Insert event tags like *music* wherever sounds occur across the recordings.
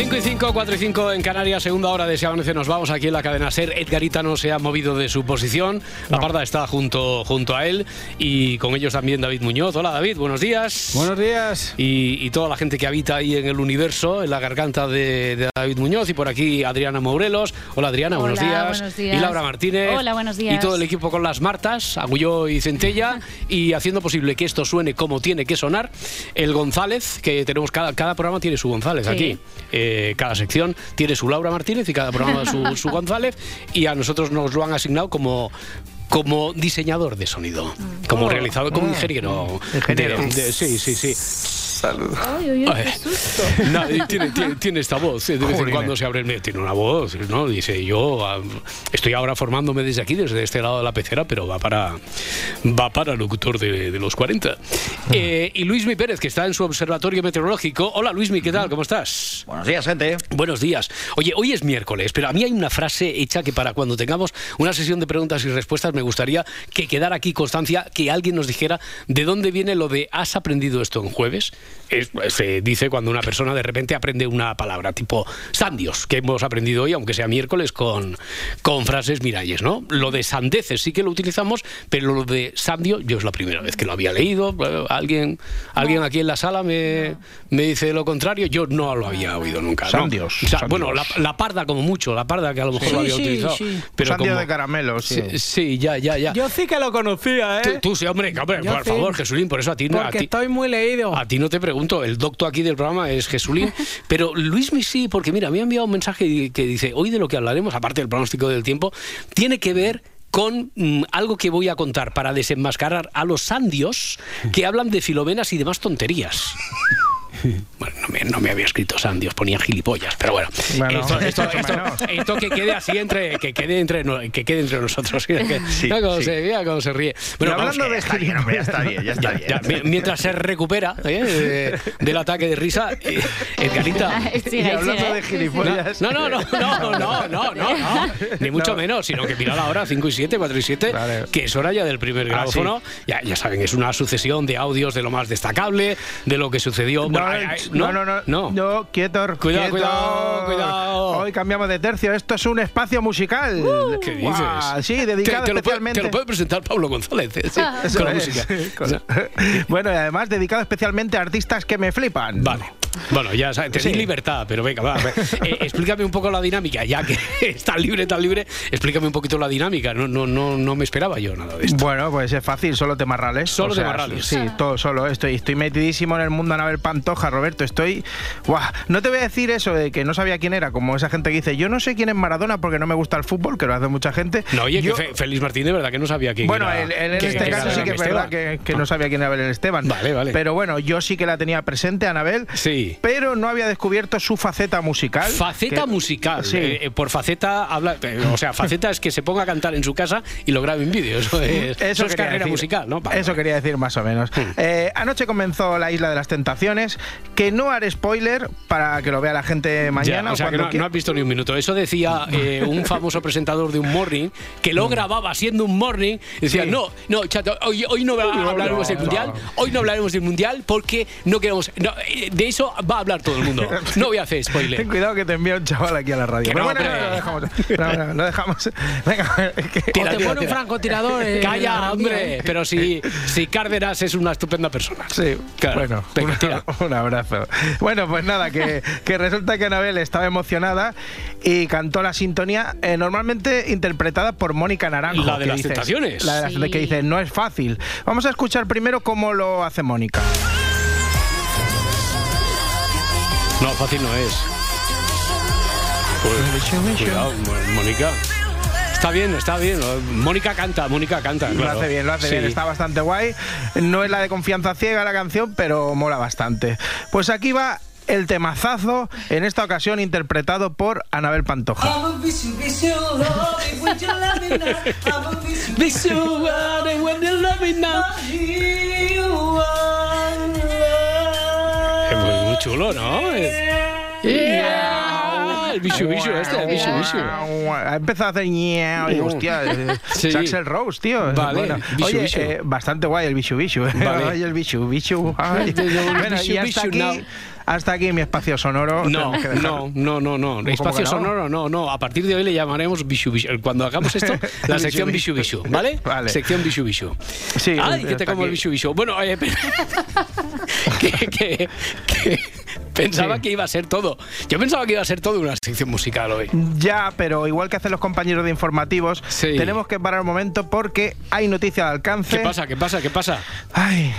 5 y 5, 4 y 5 en Canarias, segunda hora de ese avance. Nos vamos aquí en la cadena Ser. Edgarita no se ha movido de su posición. La parda está junto, junto a él. Y con ellos también David Muñoz. Hola David, buenos días. Buenos días. Y, toda la gente que habita ahí en el universo, en la garganta de, David Muñoz. Y por aquí Adriana Morelos. Hola Adriana, buenos, días. Y Laura Martínez. Hola, buenos días. Y todo el equipo con las Martas, Agulló y Centella. *laughs* y haciendo posible que esto suene como tiene que sonar. El González, que tenemos cada, cada programa tiene su González aquí. Eh, cada sección tiene su Laura Martínez y cada programa su, su *laughs* González y a nosotros nos lo han asignado como como diseñador de sonido, como oh. realizador, como mm. ingeniero. ingeniero. sí, sí, sí. Saludos. Ay, qué susto. *laughs* tiene, tiene, esta voz, de vez en cuando se abre el tiene una voz, ¿no? Dice, yo ah, estoy ahora formándome desde aquí, desde este lado de la pecera, pero va para va para locutor de, de los 40. Eh, y Luismi Pérez, que está en su observatorio meteorológico. Hola Luismi, ¿qué tal? ¿Cómo estás? Buenos días, gente. Buenos días. Oye, hoy es miércoles, pero a mí hay una frase hecha que para cuando tengamos una sesión de preguntas y respuestas me gustaría que quedara aquí constancia, que alguien nos dijera de dónde viene lo de has aprendido esto en jueves. Se dice cuando una persona de repente aprende una palabra, tipo sandios, que hemos aprendido hoy, aunque sea miércoles, con, con frases miralles, ¿no? Lo de sandeces sí que lo utilizamos, pero lo de sandio, yo es la primera vez que lo había leído. Alguien, alguien aquí en la sala me, me dice lo contrario, yo no lo había oído nunca. Sandios. Bueno, la, parda como mucho, la parda que a lo mejor lo había utilizado. Pero Sandio de caramelo, sí. sí. ya, ya, ya. Yo sí que lo conocía, ¿eh? Tú, sí, hombre, por favor, Jesulín, por eso a ti no. Porque estoy muy leído. A ti no te pregunto, el doctor aquí del programa es Jesulín, *laughs* pero Luis sí, porque mira, me ha enviado un mensaje que dice, hoy de lo que hablaremos, aparte del pronóstico del tiempo, tiene que ver con mm, algo que voy a contar para desenmascarar a los sandios que hablan de filomenas y demás tonterías. *laughs* Bueno, no me, había escrito Sandios, ponía gilipollas, pero *laughs* bueno. esto, que quede así entre que quede entre que quede entre nosotros. *laughs* mira, cómo Se, ríe. Bueno, hablando de gilipollas, ya está bien, ya está bien. mientras se recupera *laughs* ¿eh? del ataque de risa, eh, Edgarita. y hablando de gilipollas. No, no, no, no, no, no, no, ni mucho menos, sino que mira la hora 5 y 7, 4 y 7, que es hora ya del primer ah, grabófono. ya, ya saben, es una sucesión de audios de lo más destacable, de lo que sucedió no, no, no, no, no. quieto, cuidado, cuidado, cuidado. Hoy cambiamos de tercio. Esto es un espacio musical. ¿Qué dices? sí, dedicado te, especialmente. Lo puede, te lo puede presentar Pablo González. ¿eh? con la música. *laughs* *laughs* bueno, y además dedicado especialmente a artistas que me flipan. Vale. Bueno, ya sabes, tenéis libertad, pero venga, va. *laughs* Eh, explícame un poco la dinámica, ya que está libre, tan libre, explícame un poquito la dinámica. No, no, no, no me esperaba yo nada de esto. Bueno, pues es fácil, solo temas rales. Solo temas rales. Sí, todo solo. Estoy, estoy metidísimo en el mundo Anabel Pantoja, Roberto. Estoy. Buah, no te voy a decir eso de que no sabía quién era, como esa gente que dice, yo no sé quién es Maradona porque no me gusta el fútbol, que lo hace mucha gente. No, oye, que Félix Martín de verdad que no sabía quién bueno, era. Bueno, en este caso sí que es verdad que, no sabía quién era Belén Esteban. Vale, vale. Pero bueno, yo sí que la tenía presente, Anabel. Sí. Pero no había descubierto su faceta musical. Faceta musical. Sí. Eh, eh, por faceta habla, eh, o sea, faceta es que se ponga a cantar en su casa y lo grabe en vídeo. Eso es, eso carrera musical, ¿no? eso quería decir más o menos. Hmm. anoche comenzó La Isla de las Tentaciones, que no haré spoiler para que lo vea la gente mañana. o sea, que no, has visto ni un minuto. Eso decía *laughs* un famoso presentador de un morning que lo hmm. grababa siendo un morning. decía, no, no, chato, hoy, hoy no hablaremos del mundial, hoy no hablaremos del mundial porque no queremos. de eso va a hablar todo el mundo. No voy a hacer spoiler. *laughs* Ten cuidado que te envía un chaval aquí a la radio. no, bueno, lo dejamos. lo dejamos. Venga, que... te pone un francotirador. *laughs* Eh, Calla, hombre. ¿eh? Pero si, si Cárdenas es una estupenda persona. Sí, claro. Bueno, un, abrazo. Bueno, pues nada, que, que resulta que Anabel estaba emocionada y cantó la sintonía eh, normalmente interpretada por Mónica Naranjo. La de las tentaciones. La de las que dice, no es fácil. Vamos a escuchar primero cómo lo hace Mónica. No, fácil no es. Pues, cuidado, Mónica. Está bien, está bien. Mónica canta, Mónica canta. Lo hace bien, lo hace bien. Está bastante guay. No es la de confianza ciega la canción, pero mola bastante. Pues aquí va el temazazo, en esta ocasión interpretado por Anabel Pantoja. Es muy chulo, ¿no? El bicho bicho este, el bicho bicho. Ha empezado a hacer ñeo y hostia. eh, *laughs* Sí. es Axel Rose, tío. Vale, Bueno, bicho, oye, bicho. eh, bastante guay el bicho bicho. eh. Vale. Ay, el ay. Bicho, *laughs* Bueno, y hasta aquí, now. hasta aquí mi espacio sonoro. No, no, no, no, no. Espacio no? sonoro, no, no. A partir de hoy le llamaremos Bishu Bishu. Cuando hagamos esto, *laughs* la sección Bishu Bishu. ¿vale? Vale. Sección Bishu Bishu. Sí, Ay, que te como el aquí. Bishu Bishu. Bueno, eh, pero- que, que- que pensaba Sí. que iba a ser todo. Yo pensaba que iba a ser todo una sección musical hoy. Ya, pero igual que hacen los compañeros de informativos, Sí. tenemos que parar un momento porque hay noticia de alcance. ¿Qué pasa? ¿Qué pasa? ¿Qué pasa? Ay,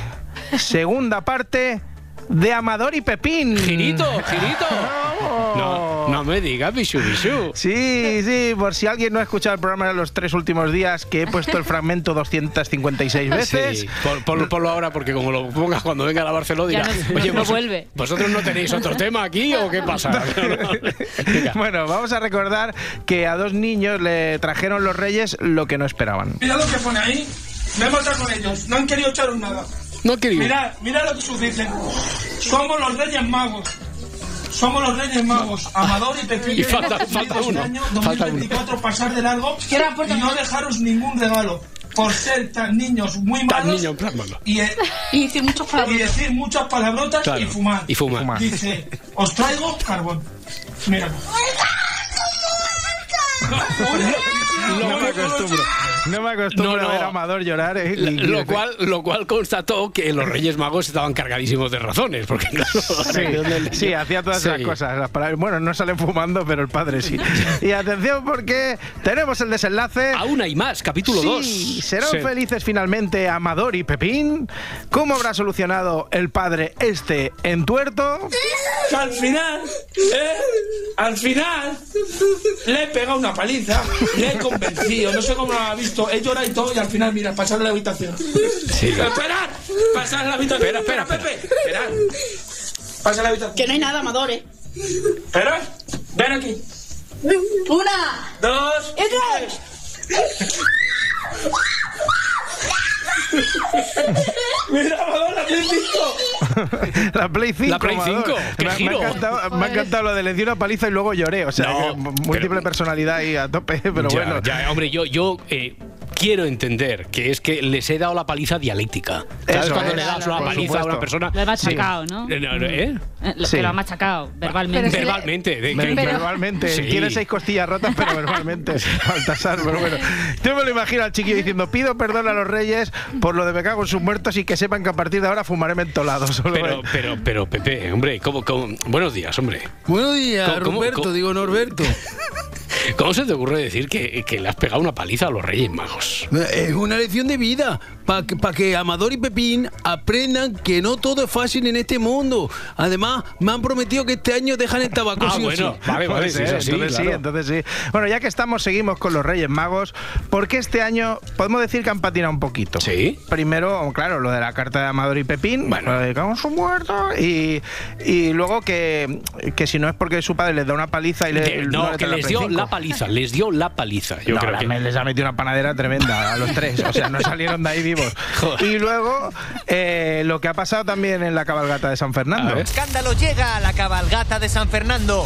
segunda parte de Amador y Pepín. Girito, girito. *laughs* No, no me digas Bishu Bishu. Sí, sí, por si alguien no ha escuchado el programa de los tres últimos días, que he puesto el fragmento 256 *laughs* veces. Sí, por, por- ponlo ahora porque como lo pongas cuando venga a la Barcelona dirá, no- oye, no vos- vuelve". ¿vosotros no tenéis otro tema aquí o qué pasa? *laughs* *laughs* Bueno, vamos a recordar que a dos niños le trajeron los reyes lo que no esperaban. Mira lo que pone ahí. Me he matado con ellos. No han querido echaros nada. No querido. Mira, mira lo que sucede. Somos los Reyes Magos. Somos los Reyes Magos, Amador y Pepín. Y falta- Hemos falta uno, Este año falta 2024 pasar de largo y no dejaros ningún regalo. Por ser tan niños muy Tan malos niño, tan malo. y, eh, Y dice muchos y decir muchas palabrotas Claro, y fumar. y fumar. Dice, os traigo carbón. Mira. *laughs* No me acostumbro. No me acostumbro No, no. a ver a Amador llorar. eh, Lo cual, lo cual constató que los Reyes Magos estaban cargadísimos de razones, porque *laughs* claro, Sí, hacía todas esas Sí. cosas. Las palabras- bueno, no salen fumando, pero el padre sí. Y atención porque tenemos el desenlace. Aún hay más, capítulo 2. Sí, ¿serán felices finalmente Amador y Pepín? ¿Cómo habrá solucionado el padre este entuerto? al final, ¿eh? Al final, le he pegado una paliza, le he convencido, no sé cómo lo ha visto, he llorado y todo, y al final, mira, pasar a la habitación. ¡Esperad! ¡Pasar a la habitación! Espera, espera, Pepe! ¡Esperad! Pasa a la habitación. Que no hay nada, amadores. ¡Esperad! ¡Ven aquí! Una, ¡Dos! y tres. *laughs* *laughs* ¡Mira, Amador, la Play 5! *laughs* La Play 5. La Play Amador. 5, qué Me, me giro. ha encantado, me ha encantado lo de le di una paliza y luego lloré. O sea, No, múltiple pero- personalidad ahí a tope, *laughs* pero Ya, bueno. ya, hombre, yo, yo eh, quiero entender que es que les he dado la paliza dialéctica. ¿Sabes Eso cuando es, le das una paliza a supuesto. una persona? Lo he machacado, ¿no? Eh, no, no, ¿eh? Eh, lo- Sí. Que lo ha machacado verbalmente. Pero si le- Verbalmente. de- que- verbalmente. Sí. Tiene seis costillas rotas, pero verbalmente. Baltasar, pero bueno. Yo me lo imagino al chiquillo diciendo: Pido perdón a los reyes por lo de me cago en sus muertos y que sepan que a partir de ahora fumaré mentolado. Solo Pero, pero, pero, Pepe, hombre, ¿cómo, cómo? buenos días, hombre. Buenos días, ¿Cómo- cómo- Roberto, cómo- digo Norberto. *laughs* ¿Cómo se te ocurre decir que, que le has pegado una paliza a los Reyes Magos? Es una lección de vida para que, pa' que Amador y Pepín aprendan que no todo es fácil en este mundo. Además, me han prometido que este año dejan el tabaco Ah, sí bueno, sí. vale, vale, sí, ser, eso sí, entonces sí, claro. entonces sí. Bueno, ya que estamos, seguimos con los Reyes Magos, porque este año podemos decir que han patinado un poquito. Sí. Primero, claro, lo de la carta de Amador y Pepín, bueno, de cago en su muerto, y, y luego que, que si no es porque su padre les da una paliza y le, De- no, le que les dio 5. la paliza, les dio la paliza. Yo No, creo que... me- les ha metido una panadera tremenda a los tres. O sea, no salieron de ahí vivos. *laughs* Joder. Y luego, eh, lo que ha pasado también en la cabalgata de San Fernando. Ver. escándalo llega a la cabalgata de San Fernando.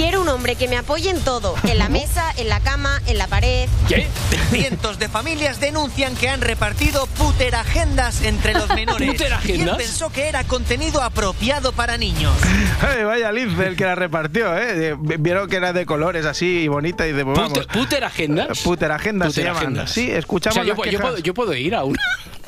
Quiero un hombre que me apoye en todo, en la mesa, en la cama, en la pared. ¿Qué? Cientos de familias denuncian que han repartido puteragendas entre los menores. ¿Puteragendas? ¿Quién pensó que era contenido apropiado para niños? Ay, vaya lince el que la repartió, ¿eh? Vieron que era de colores así y bonita y de pues, vamos. Pute- ¿Puter agendas? Puteragenda se llaman. Puteragendas. Sí, escuchamos O sea, yo, las yo puedo, yo puedo ir a una.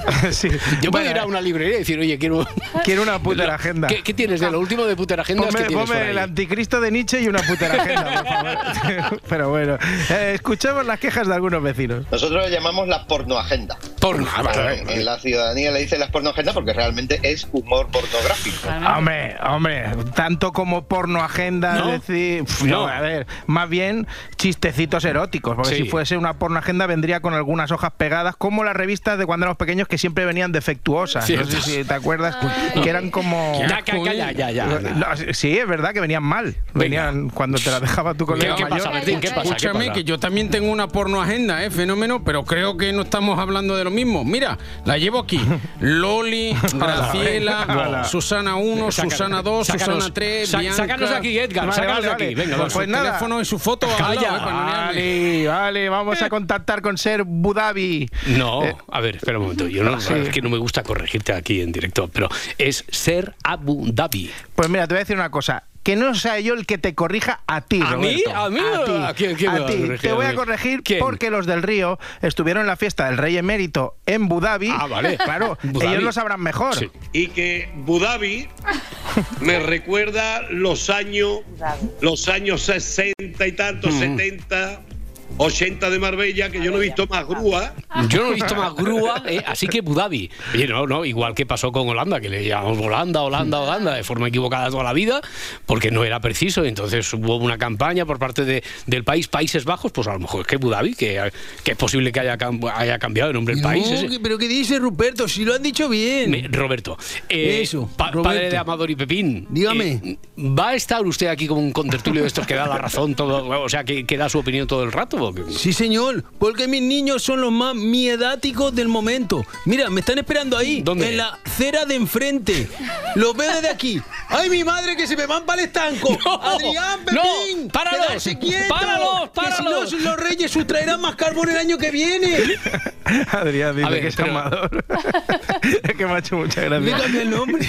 *laughs* Sí. Yo puedo Bueno, ir a una librería y decir, oye, quiero. *laughs* Quiero una puteragenda. ¿Qué, qué tienes de lo último de puteragendas que Ponme, el anticristo de Nietzsche y una puteragenda, por favor. *laughs* Pero bueno, eh, escuchemos las quejas de algunos vecinos. Nosotros le llamamos la pornoagenda. Porno. ah, vale, en la ciudadanía le dicen las pornoagendas porque realmente es humor pornográfico. Hombre, hombre, tanto como porno agenda, No. es decir, No. no, a ver, más bien chistecitos eróticos, porque Sí. si fuese una porno agenda vendría con algunas hojas pegadas, como las revistas de cuando éramos pequeños que siempre venían defectuosas. No sé si te acuerdas, que eran como... Ya, ya, ya, ya, ya. No, sí, es verdad que venían mal. Venían cuando te las dejaba tu ¿Qué, colega qué mayor. pasa, Bertín? ¿Qué pasa? ¿Qué Escúchame, pasa? que yo también tengo una porno agenda, ¿eh? Fenómeno, pero creo que no estamos hablando de lo mismo. Mira, la llevo aquí. *laughs* Loli, Graciela. Susana 1, Saca- Susana 2, sácanos- Susana 3, sa- Bianca. sácanos aquí, Edgar, Vale, sácanos vale, aquí. Venga, Pues. Pues nada. teléfono y su foto al Calla. ¿eh? Vale, vale, vamos a *laughs* contactar con Ser Budabi. No, Eh, a ver, espera un momento. Yo no, Sí. es que no me gusta corregirte aquí en directo, pero es ser Abu Dhabi. Pues mira, te voy a decir una cosa. Que no sea yo el que te corrija a ti, ¿A mí? ¿A mí? ¿A quién- quién me va a ti. corregir Te a voy a corregir ¿Quién? porque los del Río estuvieron en la fiesta del Rey Emérito en Abu Dhabi. Ah, vale. *laughs* Claro, ellos lo sabrán mejor. Sí. y que Abu Dhabi *laughs* me recuerda los años los años 60 y tantos, 70, 80 de Marbella, que yo no he visto más grúa. Yo no he visto más grúa, eh, así que Abu Dhabi. Oye, no, no, igual que pasó con Holanda, que le llamamos Holanda, Holanda, Holanda, de forma equivocada toda la vida, porque no era preciso. Entonces hubo una campaña por parte de- del país Países Bajos, pues a lo mejor es que Abu Dhabi, que, que es posible que haya, haya cambiado de nombre el país. No, ese. que- pero ¿qué dice Ruperto? Si lo han dicho bien. Me- Roberto, eh, Eso, pa- Roberto. padre de Amador y Pepín. Dígame. eh, ¿Va a estar usted aquí como un contertulio de estos que da la razón todo, o sea, que, que da su opinión todo el rato? Sí, señor, porque mis niños son los más miedáticos del momento. Mira, me están esperando ahí, ¿Dónde? en la acera de enfrente. Los veo desde aquí. ¡Ay, mi madre, que se me van para el estanco! *laughs* No, ¡Adrián, no, Pepín! páralos, ¡Quedarse quietos! páralos, Que si páralos. no, los reyes sustraerán más carbón el año que viene. *laughs* Adrián dice ver, que es pero- amador. *laughs* es que me ha hecho mucha gracia. Me cambia el nombre.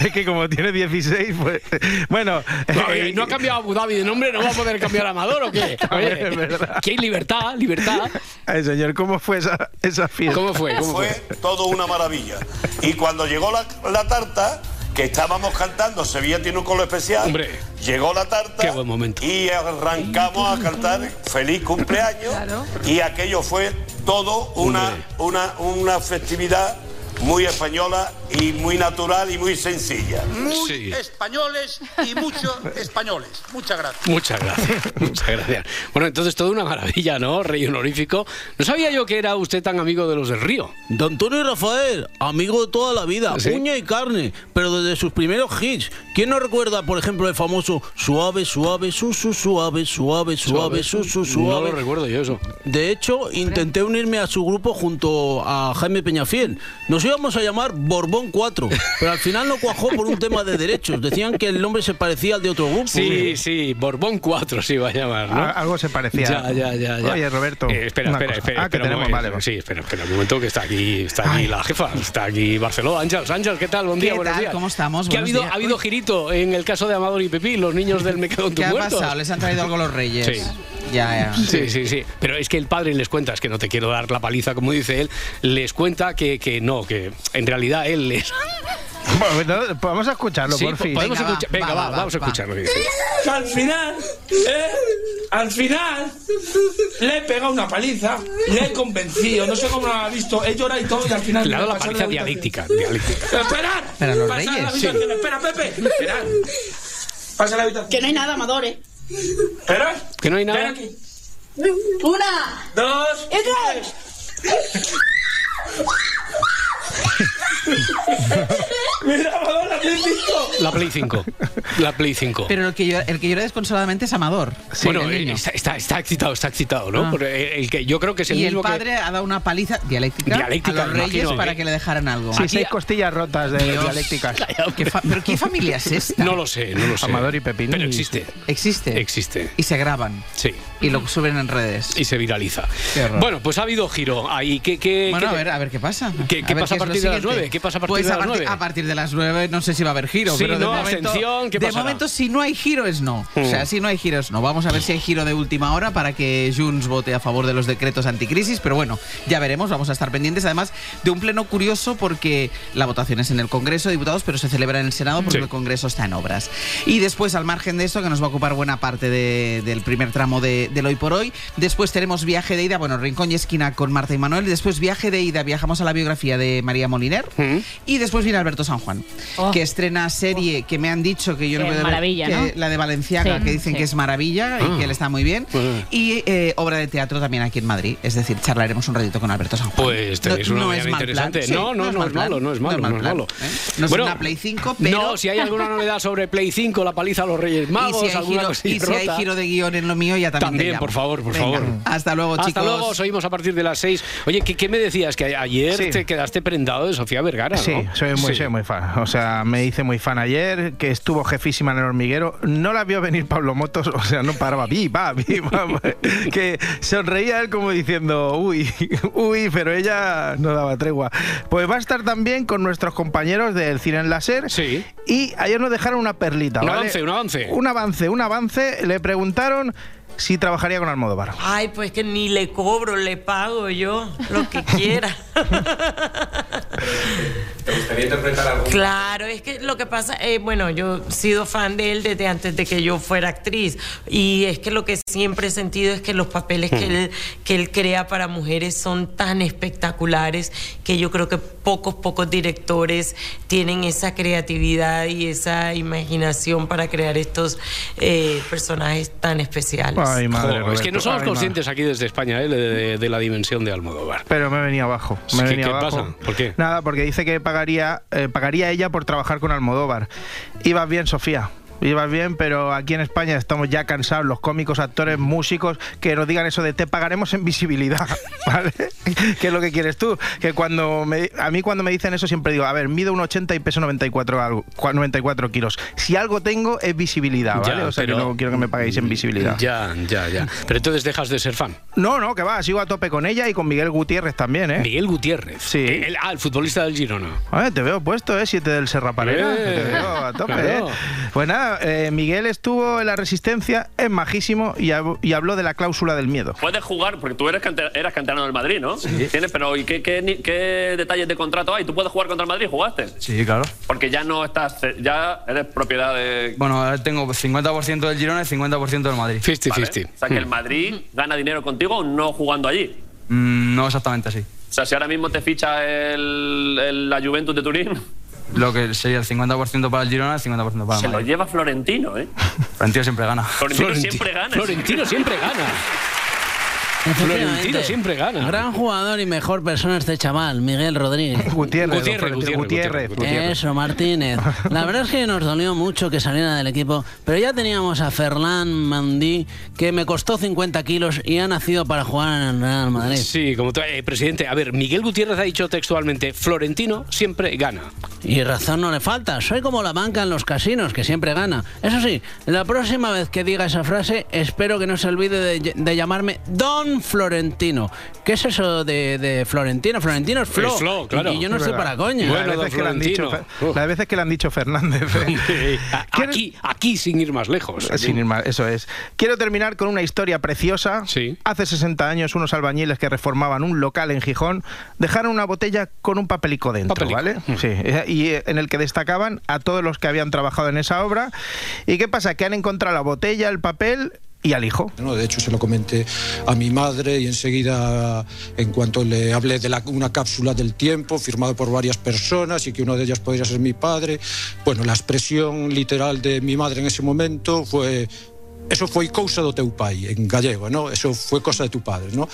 es que como tiene 16, pues. Bueno. No, eh, y no ha cambiado Abu Dhabi de nombre, ¿no va a poder cambiar a Amador o qué? Oye, Es libertad, libertad. *laughs* Ay, señor, ¿cómo fue esa, esa fiesta? ¿Cómo fue? ¿Cómo Fue fue? todo una maravilla. Y cuando llegó la, la tarta, que estábamos cantando Sevilla tiene un color especial, Hombre. llegó la tarta Qué buen momento. y arrancamos a cantar feliz cumpleaños y aquello fue todo una, una, una festividad muy española y muy natural y muy sencilla. Muy Sí. españoles y muchos españoles. Muchas gracias. Muchas gracias, *laughs* muchas gracias. Bueno, entonces todo una maravilla, ¿no? Rey honorífico. No sabía yo que era usted tan amigo de los del río. Don Antonio Rafael, amigo de toda la vida, ¿Sí? uña y carne, pero desde sus primeros hits. ¿Quién no recuerda, por ejemplo, el famoso suave, suave, su, su, suave, suave, suave, su, su, No suave? lo recuerdo yo eso. De hecho, intenté unirme a su grupo junto a Jaime Peñafiel. Nos íbamos a llamar Borbón 4, pero al final no cuajó por un tema de derechos. Decían que el nombre se parecía al de otro grupo. Sí, sí, Borbón 4 se iba a llamar, ¿no? Algo se parecía. Ya, ya, ya, ya. Oye, Roberto. Eh, espera, espera, cosa. espera. Ah, que tenemos, vale, vale. Sí, espera, espera un momento que está aquí, está aquí Ay. la jefa, está aquí Barcelona. Ángel, Ángel, ¿qué tal? Buen día, ¿Qué buenos tal? días. ¿Cómo estamos? ¿Qué ha habido, días. ha habido girito en el caso de Amador y Pepí, los niños del Me quedo en tu ¿Qué ha pasado? ¿Les han traído algo los reyes? Sí. Ya, ya. Sí, sí, sí. Pero es que el padre les cuenta, es que no te quiero dar la paliza, como dice él, les cuenta que, que no, que en realidad él les. Bueno, vamos a escucharlo, Sí, por fin. podemos Venga, escuchar. va, Venga, va, va, va, vamos a va. escuchar lo que dice. Que al final, ¿eh? Al final, le he pegado una paliza, le he convencido, no sé cómo lo ha visto, he llorado y todo y al final... Le ha dado la paliza dialéctica. dialéctica. Esperad, Pero los la espera, Pepe, esperad. Pasa a la habitación. Que no hay nada, amadores. Espera. Que no hay nada. Aquí. Una. Dos. Y tres. *laughs* *laughs* Mira, Amador, la Play 5. La Play 5. La Play 5. Pero el que, llora, el que llora desconsoladamente es Amador. bueno, el niño. está, está, está excitado, está excitado, ¿no? Ah. El, el que yo creo que es el y el mismo padre ha dado una paliza dialéctica, Dialéctica, a los reyes imagino, para ¿eh? que le dejaran algo. Sí, Aquí- seis costillas rotas de Dios. dialécticas. *laughs* ¿Qué fa- ¿Pero qué familia es esta? No lo sé, no lo sé. Amador y Pepín. Pero existe. Existe. Existe. Y se graban. Sí. Y lo suben en redes. Y se viraliza. Bueno, pues ha habido giro ahí. ¿Qué, qué, Bueno, qué- a ver, a ver qué pasa. ¿Qué- qué ver pasa a partir de las siguiente. nueve? ¿Qué pasa a partir Pues de las a, partir- nueve? a partir de las 9 no sé si va a haber giro. Sí, pero de no, momento, atención, ¿qué de momento, si no hay giro, es no. O sea, Mm. si no hay giro, es no. Vamos a ver si hay giro de última hora para que Junts vote a favor de los decretos anticrisis. Pero bueno, ya veremos, vamos a estar pendientes. Además, de un pleno curioso porque la votación es en el Congreso de Diputados, pero se celebra en el Senado porque Sí. el Congreso está en obras. Y después, al margen de esto, que nos va a ocupar buena parte de- del primer tramo de, del hoy por hoy. Después tenemos viaje de ida, bueno, Rincón y Esquina con Marta y Manuel. Después viaje de ida, viajamos a la biografía de María Moliner. Y después viene Alberto San Juan, que estrena serie que me han dicho que yo no puedo ver, maravilla, que ¿no? la de Valenciaga, Sí, que dicen sí. que es maravilla y Ah. que él está muy bien. Y eh, obra de teatro también aquí en Madrid. Es decir, charlaremos un ratito con Alberto San Juan. Pues tenéis una mañana mal interesante. plan. Sí, no, no, no, mal es plan. malo, no es malo, no mal es malo. ¿eh? No es una Play 5, pero... No, si hay alguna novedad sobre Play 5, la paliza a los Reyes Magos, y si hay, alguna giro, y si hay giro de guion en lo mío, ya también, te También, llamo. por favor, por favor. Hasta luego, Hasta chicos. luego, os oímos a partir de las 6. Oye, ¿qué, me decías? Que ayer te quedaste de Sofía Vergara, ¿no? Sí, soy muy, Sí. soy muy fan. O sea, me hice muy fan ayer, que estuvo jefísima en el hormiguero. No la vio venir Pablo Motos, o sea, no paraba. Vi, va, vi, va, va. *laughs* que sonreía él como diciendo, uy, uy, pero ella no daba tregua. Pues va a estar también con nuestros compañeros del cine en láser. Sí. Y ayer nos dejaron una perlita. Un ¿vale? avance, un avance. Un avance, un avance. Le preguntaron si trabajaría con Almodóvar. Ay, pues que ni le cobro, le pago yo lo que *laughs* quiera. ¿Te gustaría interpretar algo? Claro, es que lo que pasa, eh, bueno, yo he sido fan de él desde antes de que yo fuera actriz y es que lo que siempre he sentido es que los papeles que, él, que él crea para mujeres son tan espectaculares que yo creo que pocos, pocos directores tienen esa creatividad y esa imaginación para crear estos eh, personajes tan especiales. Ay, madre. Jo, es que no somos ay, conscientes aquí desde España ¿eh? de, de- de la dimensión de Almodóvar. Pero me venía abajo. Me ¿Qué- venía qué abajo. pasa? ¿Por qué? Nada, porque dice que pagaría, eh, pagaría ella por trabajar con Almodóvar. Ibas bien, Sofía. Ibas bien, pero aquí en España estamos ya cansados, los cómicos, actores, músicos, que nos digan eso de te pagaremos en visibilidad, *laughs* ¿vale? ¿Qué es lo que quieres tú? Que cuando me- a mí cuando me dicen eso siempre digo, a ver, mido un 80 y peso 94, algo, cua- 94 kilos. Si algo tengo es visibilidad, ¿vale? Ya, o sea pero- que no quiero que me paguéis en visibilidad. Ya, ya, ya. Pero entonces dejas de ser fan. No, no, que va, sigo a tope con ella y con Miguel Gutiérrez también, ¿eh? Miguel Gutiérrez. Sí. Eh, el- ah, el futbolista del Girona. A ver, te veo puesto, ¿eh? Siete del Serra Parera. Eh, te veo a tope, *laughs* claro. ¿eh? Pues nada, eh, Miguel estuvo en la Resistencia, es majísimo y, hab- y habló de la cláusula del miedo. Puedes jugar, porque tú eres, cante- eras canterano del Madrid, ¿no? ¿Tienes? Pero ¿y qué, qué qué detalles de contrato hay? ¿Tú puedes jugar contra el Madrid? ¿Jugaste? Sí, claro. Porque ya no estás, ya eres propiedad de... Bueno, ahora tengo 50% del Girona y 50% del Madrid. 50-50. O sea, que el Madrid gana dinero contigo no jugando allí. Mm, no exactamente así. O sea, si ahora mismo te ficha el, el- la Juventus de Turín, Lo que sería el 50% para el Girona el 50% para se el lo Madrid. lleva Florentino, ¿eh? Florentino siempre gana. Florentino siempre gana. Florentino siempre gana. Florentino siempre gana. Gran jugador y mejor persona este chaval, Miguel Rodríguez. *laughs* Gutiérrez, Gutiérrez, Gutiérrez, Gutiérrez. Eso, Martínez. La verdad es que nos dolió mucho que saliera del equipo, pero ya teníamos a Ferland Mandí, que me costó 50 kilos y ha nacido para jugar en el Real Madrid. Sí, como tú- eh, presidente. A ver, Miguel Gutiérrez ha dicho textualmente: Florentino siempre gana. Y razón no le falta, soy como la banca en los casinos, que siempre gana. Eso sí, la próxima vez que diga esa frase, espero que no se olvide de, de llamarme Don Florentino. ¿Qué es eso de, de Florentino? Florentino es Flo. Es Flo, claro. Y yo no Es estoy para coña. Bueno, las, veces que le han dicho, las veces que le han dicho Fernández. ¿eh? *laughs* Aquí, aquí sin ir más lejos. Sin ir más, eso es. Quiero terminar con una historia preciosa. Sí. Hace 60 años, unos albañiles que reformaban un local en Gijón dejaron una botella con un papelico dentro, Papelico. ¿vale? Sí. Y eh, en el que destacaban a todos los que habían trabajado en esa obra. ¿Y qué pasa? Que han encontrado la botella, el papel y al hijo. ¿no? De hecho, se lo comenté a mi madre y enseguida, en cuanto le hablé de la- una cápsula del tiempo firmado por varias personas y que una de ellas podría ser mi padre, bueno, la expresión literal de mi madre en ese momento fue eso fue cousa do teu pai, en gallego, ¿no? Eso fue cosa de tu padre, ¿no?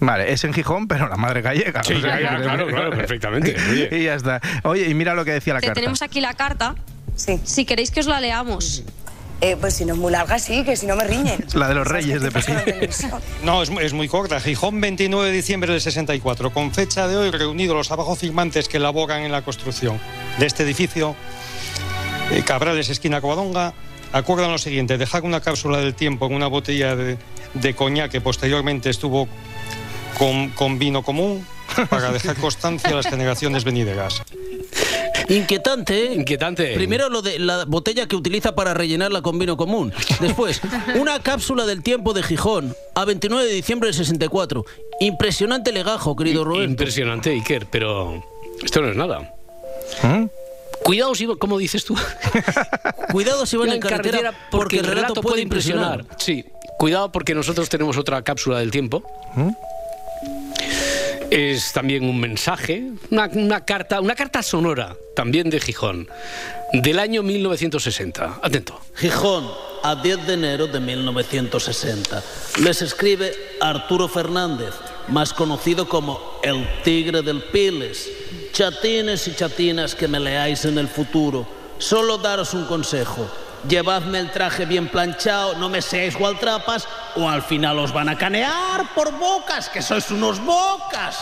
Vale, es en Gijón, pero la madre gallega. Sí, O sea, ya, que- claro, *laughs* claro, perfectamente. Oye. Y ya está. Oye, y mira lo que decía la Te- carta. Tenemos aquí la carta. Sí. Si queréis que os la leamos. Eh, pues si no es muy larga, sí, que si no me riñen. *laughs* La de los reyes de Pekín. *laughs* No, es, muy- es muy corta. Gijón, 29 de diciembre del 64. Con fecha de hoy, reunidos los abajo firmantes que elaboran en la construcción de este edificio, eh, Cabrales, esquina Covadonga, acuerdan lo siguiente: dejar una cápsula del tiempo en una botella de, de coñac que posteriormente estuvo con, con vino común para dejar *laughs* constancia a las generaciones venideras. Inquietante, ¿eh? Inquietante. Primero lo de la botella que utiliza para rellenarla con vino común. Después, *laughs* una cápsula del tiempo de Gijón a 29 de diciembre del 64. Impresionante legajo, querido Roberto. Impresionante, Iker, pero esto no es nada. ¿Mm? Cuidado si, como dices tú. *laughs* Cuidado si van en carretera, porque el relato puede impresionar. Sí, cuidado porque nosotros tenemos otra cápsula del tiempo. Es también un mensaje, una, carta, una carta sonora también de Gijón, del año 1960. Atento. Gijón, a 10 de enero de 1960. Les escribe Arturo Fernández, más conocido como el Tigre del Piles. Chatines y chatinas que me leáis en el futuro. Solo daros un consejo. Llevadme el traje bien planchado, no me seáis gualtrapas o al final os van a canear por bocas, que sois unos bocas.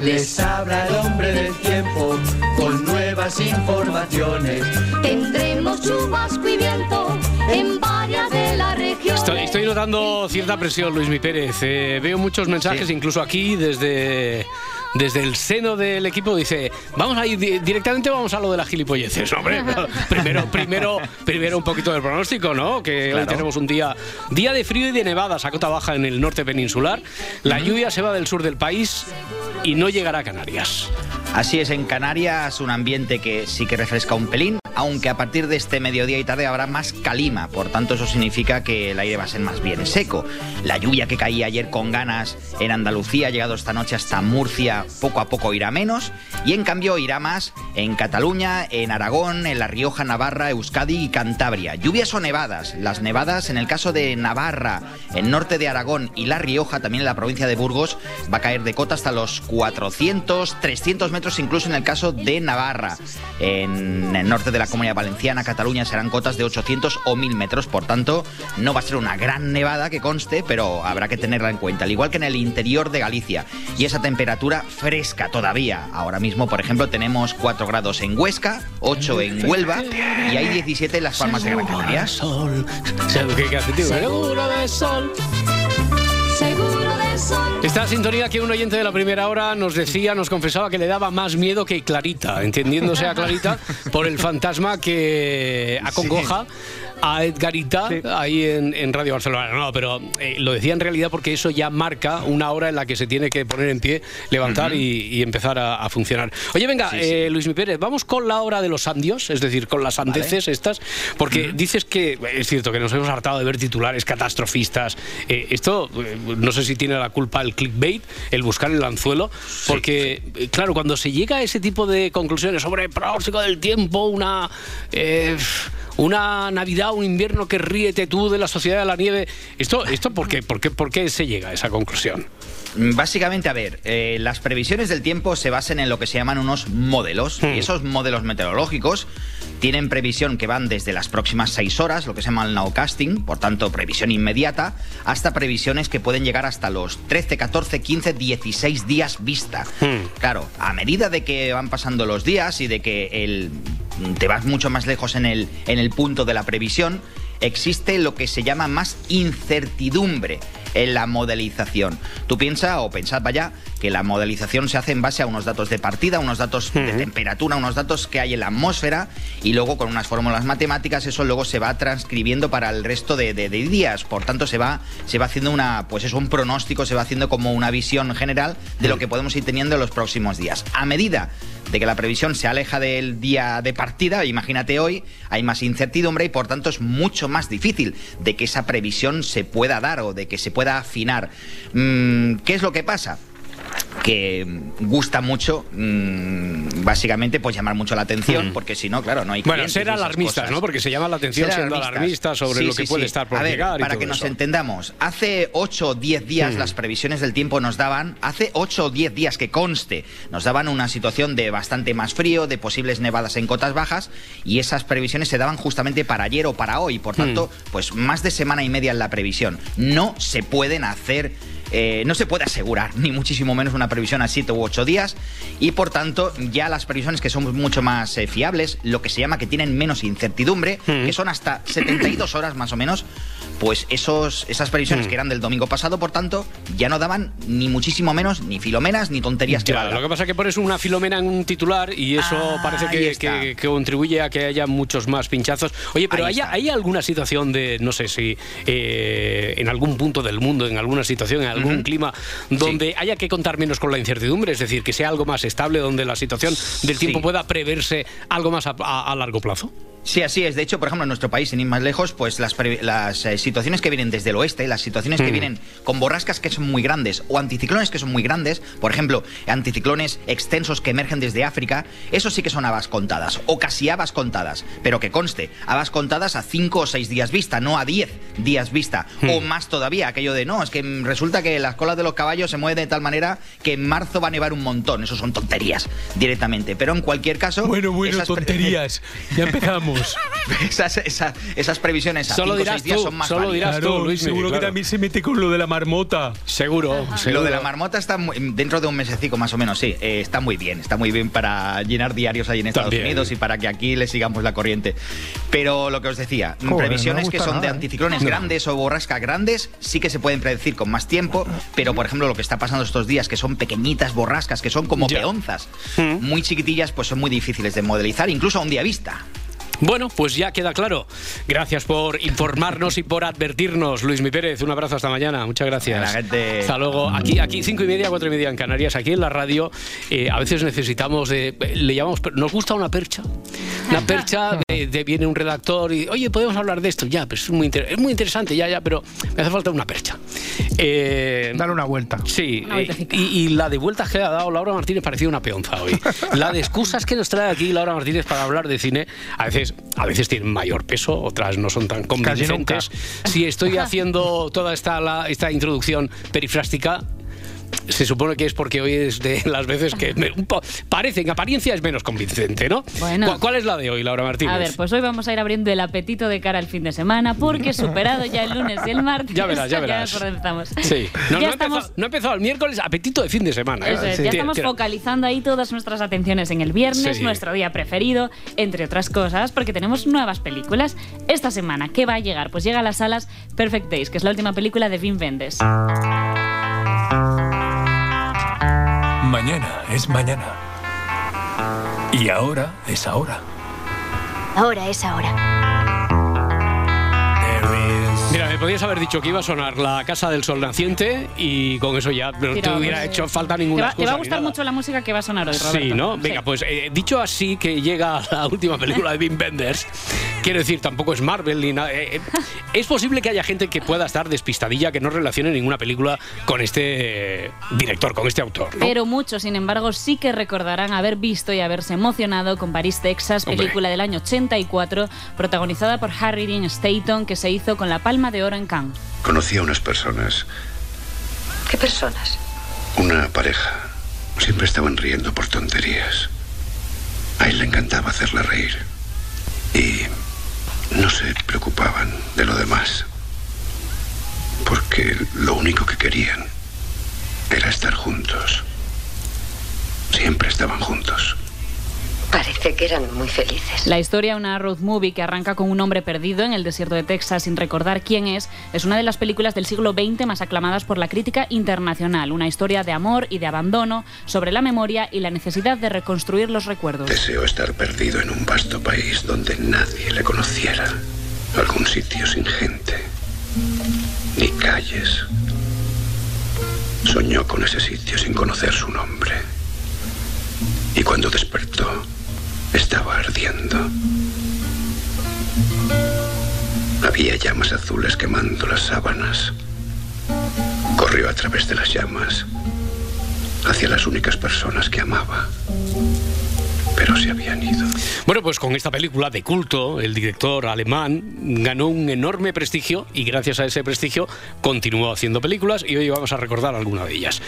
Les habla el hombre del tiempo con nuevas informaciones. Tendremos chubasco y viento en varias de las regiones. Estoy, estoy notando cierta presión, Luis Mi Pérez. Eh, veo muchos mensajes, incluso aquí desde, desde el seno del equipo. Dice, vamos a ir di- directamente, vamos a lo de las gilipolleces. *laughs* Hombre, primero, primero, primero un poquito del pronóstico, ¿no? Que hoy tenemos un día, día de frío y de nevadas a cota baja en el norte peninsular. La lluvia se va del sur del país y no llegará a Canarias. Así es, en Canarias un ambiente que sí que refresca un pelín, aunque a partir de este mediodía y tarde habrá más calima, por tanto eso significa que el aire va a ser más bien seco. La lluvia que caía ayer con ganas en Andalucía ha llegado esta noche hasta Murcia, poco a poco irá menos, y en cambio irá más en Cataluña, en Aragón, en La Rioja, Navarra, Euskadi y Cantabria. Lluvias o nevadas. Las nevadas en el caso de Navarra, en norte de Aragón y La Rioja, también en la provincia de Burgos, va a caer de cota hasta los 400, 300 metros incluso en el caso de Navarra. En el norte de la Comunidad Valenciana, Cataluña, serán cotas de 800 o 1000 metros. Por tanto, no va a ser una gran nevada que conste, pero habrá que tenerla en cuenta. Al igual que en el interior de Galicia. Y esa temperatura fresca todavía. Ahora mismo, por ejemplo, tenemos 4 grados en Huesca, 8 en Huelva y hay 17 en las Palmas de Gran Canaria. Seguro de sol. Seguro de sol. Esta sintonía que un oyente de la primera hora nos decía, nos confesaba que le daba más miedo que Clarita, entendiéndose a Clarita por el fantasma que acongoja a Edgarita ahí en, en Radio Barcelona. No, pero eh, lo decía en realidad porque eso ya marca una hora en la que se tiene que poner en pie, levantar y, y empezar a, a funcionar. Oye, venga, Sí, sí. eh, Luis Mi Pérez, vamos con la hora de los andios, es decir, con las andeces estas, porque dices que es cierto que nos hemos hartado de ver titulares catastrofistas. Eh, esto, no sé si tiene la culpa el clickbait, el buscar el anzuelo, porque, eh, claro, cuando se llega a ese tipo de conclusiones sobre pronóstico del tiempo, una. eh, una Navidad, un invierno que ríete tú de la sociedad de la nieve. ¿Esto, esto por, qué, por, qué, ¿Por qué se llega a esa conclusión? Básicamente, a ver, eh, las previsiones del tiempo se basan en lo que se llaman unos modelos. Y esos modelos meteorológicos tienen previsión que van desde las próximas seis horas, lo que se llama el nowcasting, por tanto, previsión inmediata, hasta previsiones que pueden llegar hasta los 13, 14, 15, 16 días vista. Claro, a medida de que van pasando los días y de que el, te vas mucho más lejos en el, en el punto de la previsión, existe lo que se llama más incertidumbre en la modelización. Tú piensa o pensad, vaya, que la modelización se hace en base a unos datos de partida, unos datos de temperatura, unos datos que hay en la atmósfera y luego con unas fórmulas matemáticas eso luego se va transcribiendo para el resto de, de- de días. Por tanto, se va, se va haciendo una, pues eso, un pronóstico, se va haciendo como una visión general de lo que podemos ir teniendo en los próximos días. A medida de que la previsión se aleja del día de partida, imagínate hoy, hay más incertidumbre y por tanto es mucho más difícil de que esa previsión se pueda dar o de que se pueda afinar. Mm, ¿Qué es lo que pasa? Que gusta mucho, mm, básicamente, pues llamar mucho la atención, porque si no, claro, no hay Bueno, ser alarmistas. ¿no? Porque se llama la atención Ser siendo alarmistas sobre Sí, lo que sí, puede sí. estar por A ver, llegar. y para todo que nos eso. entendamos, hace 8 o 10 días Mm. las previsiones del tiempo nos daban, hace 8 o 10 días que conste, nos daban una situación de bastante más frío, de posibles nevadas en cotas bajas, y esas previsiones se daban justamente para ayer o para hoy, por tanto, Mm. pues más de semana y media en la previsión. No se pueden hacer eh, no se puede asegurar, ni muchísimo menos una previsión a 7 u 8 días, y por tanto ya las previsiones que son mucho más eh, fiables, lo que se llama que tienen menos incertidumbre, Mm. que son hasta 72 horas más o menos, pues esos, esas previsiones Mm. que eran del domingo pasado, por tanto, ya no daban ni muchísimo menos ni filomenas ni tonterías que Ya, valgan. lo que pasa es que pones una filomena en un titular y eso Ah, parece que, que- que contribuye a que haya muchos más pinchazos. Oye, pero ¿hay, hay alguna situación de, no sé si eh, en algún punto del mundo, en alguna situación, en algún clima, donde haya que contar menos con la incertidumbre? Es decir, que sea algo más estable, donde la situación del tiempo Sí. pueda preverse algo más a, a- a largo plazo. Sí, así es. De hecho, por ejemplo, en nuestro país, sin ir más lejos, pues las, las eh, situaciones que vienen desde el oeste, las situaciones que Mm. vienen con borrascas que son muy grandes o anticiclones que son muy grandes, por ejemplo, anticiclones extensos que emergen desde África, eso sí que son habas contadas o casi habas contadas. Pero que conste, habas contadas a 5 o 6 días vista, no a 10 días vista. Mm. O más todavía, aquello de no, es que resulta que las colas de los caballos se mueven de tal manera que en marzo va a nevar un montón. Eso son tonterías directamente. Pero en cualquier caso. Bueno, bueno, esas tonterías. Ya *laughs* empezamos. *laughs* esas, esas, esas previsiones a Solo cinco dirás seis días tú, son más solo válidas. dirás tú, Luis. seguro que también se mete con lo de la marmota. Seguro, Lo de la marmota está muy- dentro de un mesecico más o menos, sí. eh, está muy bien, está muy bien para llenar diarios ahí en Estados También. Unidos y para que aquí le sigamos la corriente. Pero lo que os decía, Joder, previsiones no me que son de nada, ¿eh? anticiclones No. grandes o borrascas grandes sí que se pueden predecir con más tiempo, pero por ejemplo lo que está pasando estos días, que son pequeñitas borrascas, que son como peonzas, muy chiquitillas, pues son muy difíciles de modelizar, incluso a un día vista. Bueno, pues ya queda claro. Gracias por informarnos y por advertirnos, Luis Mi Pérez. Un abrazo hasta mañana. Muchas gracias. La gente- Hasta luego. Aquí, aquí cinco y media, cuatro y media en Canarias. Aquí en la radio, eh, a veces necesitamos, de, le llamamos, nos gusta una percha. Una *laughs* percha, de, de- viene un redactor y, oye, podemos hablar de esto. Ya, pero es muy, inter- es muy interesante, ya, ya, pero me hace falta una percha. Eh, Dale una vuelta. Sí, Una eh, y, y la de vueltas que ha dado Laura Martínez parecía una peonza hoy. *laughs* La de excusas que nos trae aquí Laura Martínez para hablar de cine, a veces, a veces tienen mayor peso, otras no son tan convincentes. Si estoy haciendo toda esta, la- esta introducción perifrástica, se supone que es porque hoy es de *laughs* las veces que me- un po- parece, en apariencia es menos convincente, ¿no? Bueno. ¿Cuál, cuál es la de hoy, Laura Martínez? A ver, pues hoy vamos a ir abriendo el apetito de cara al fin de semana, porque *laughs* superado ya el lunes y el martes. Ya verás, ya verás. nos comenzamos. Sí. No, *laughs* ya no, ha estamos, empezado, no ha empezado el miércoles, apetito de fin de semana. ¿eh? eso es, Sí. ya estamos tira. focalizando ahí todas nuestras atenciones en el viernes, Sí. nuestro día preferido, entre otras cosas, porque tenemos nuevas películas. Esta semana, ¿qué va a llegar? Pues llega a las salas Perfect Days, que es la última película de Wim Wenders. Mañana es mañana. Y ahora es ahora. Ahora es ahora. Me podías haber dicho que iba a sonar La Casa del Sol Naciente y con eso ya no te hubiera pues, hecho falta Te ninguna va, te excusa va a gustar mucho la música que va a sonar hoy, Roberto. Sí, ¿no? Venga, pues eh, dicho así que llega *laughs* la última película de Wim Wenders, quiero decir, tampoco es Marvel ni nada. eh, eh, es posible que haya gente que pueda estar despistadilla, que no relacione ninguna película con este director, con este autor. ¿no? Pero muchos, sin embargo, sí que recordarán haber visto y haberse emocionado con Paris, Texas, Hombre. película del año 84, protagonizada por Harry Dean Stanton, que se hizo con la Palma de Oro en Cannes. Conocí a unas personas, ¿Qué personas? una pareja. Siempre estaban riendo por tonterías. A él le encantaba hacerla reír. Y no se preocupaban de lo demás. Porque lo único que querían era estar juntos. Siempre estaban juntos. Parece que eran muy felices. La historia, una road movie que arranca con un hombre perdido en el desierto de Texas sin recordar quién es, es una de las películas del siglo XX más aclamadas por la crítica internacional. Una historia de amor y de abandono sobre la memoria y la necesidad de reconstruir los recuerdos. Deseó estar perdido en un vasto país donde nadie le conociera. Algún sitio sin gente. Ni calles. Soñó con ese sitio sin conocer su nombre. Y cuando despertó, estaba ardiendo. Había llamas azules quemando las sábanas. Corrió a través de las llamas hacia las únicas personas que amaba. Pero se habían ido. Bueno, pues con esta película de culto, el director alemán ganó un enorme prestigio y gracias a ese prestigio continuó haciendo películas y hoy vamos a recordar alguna de ellas.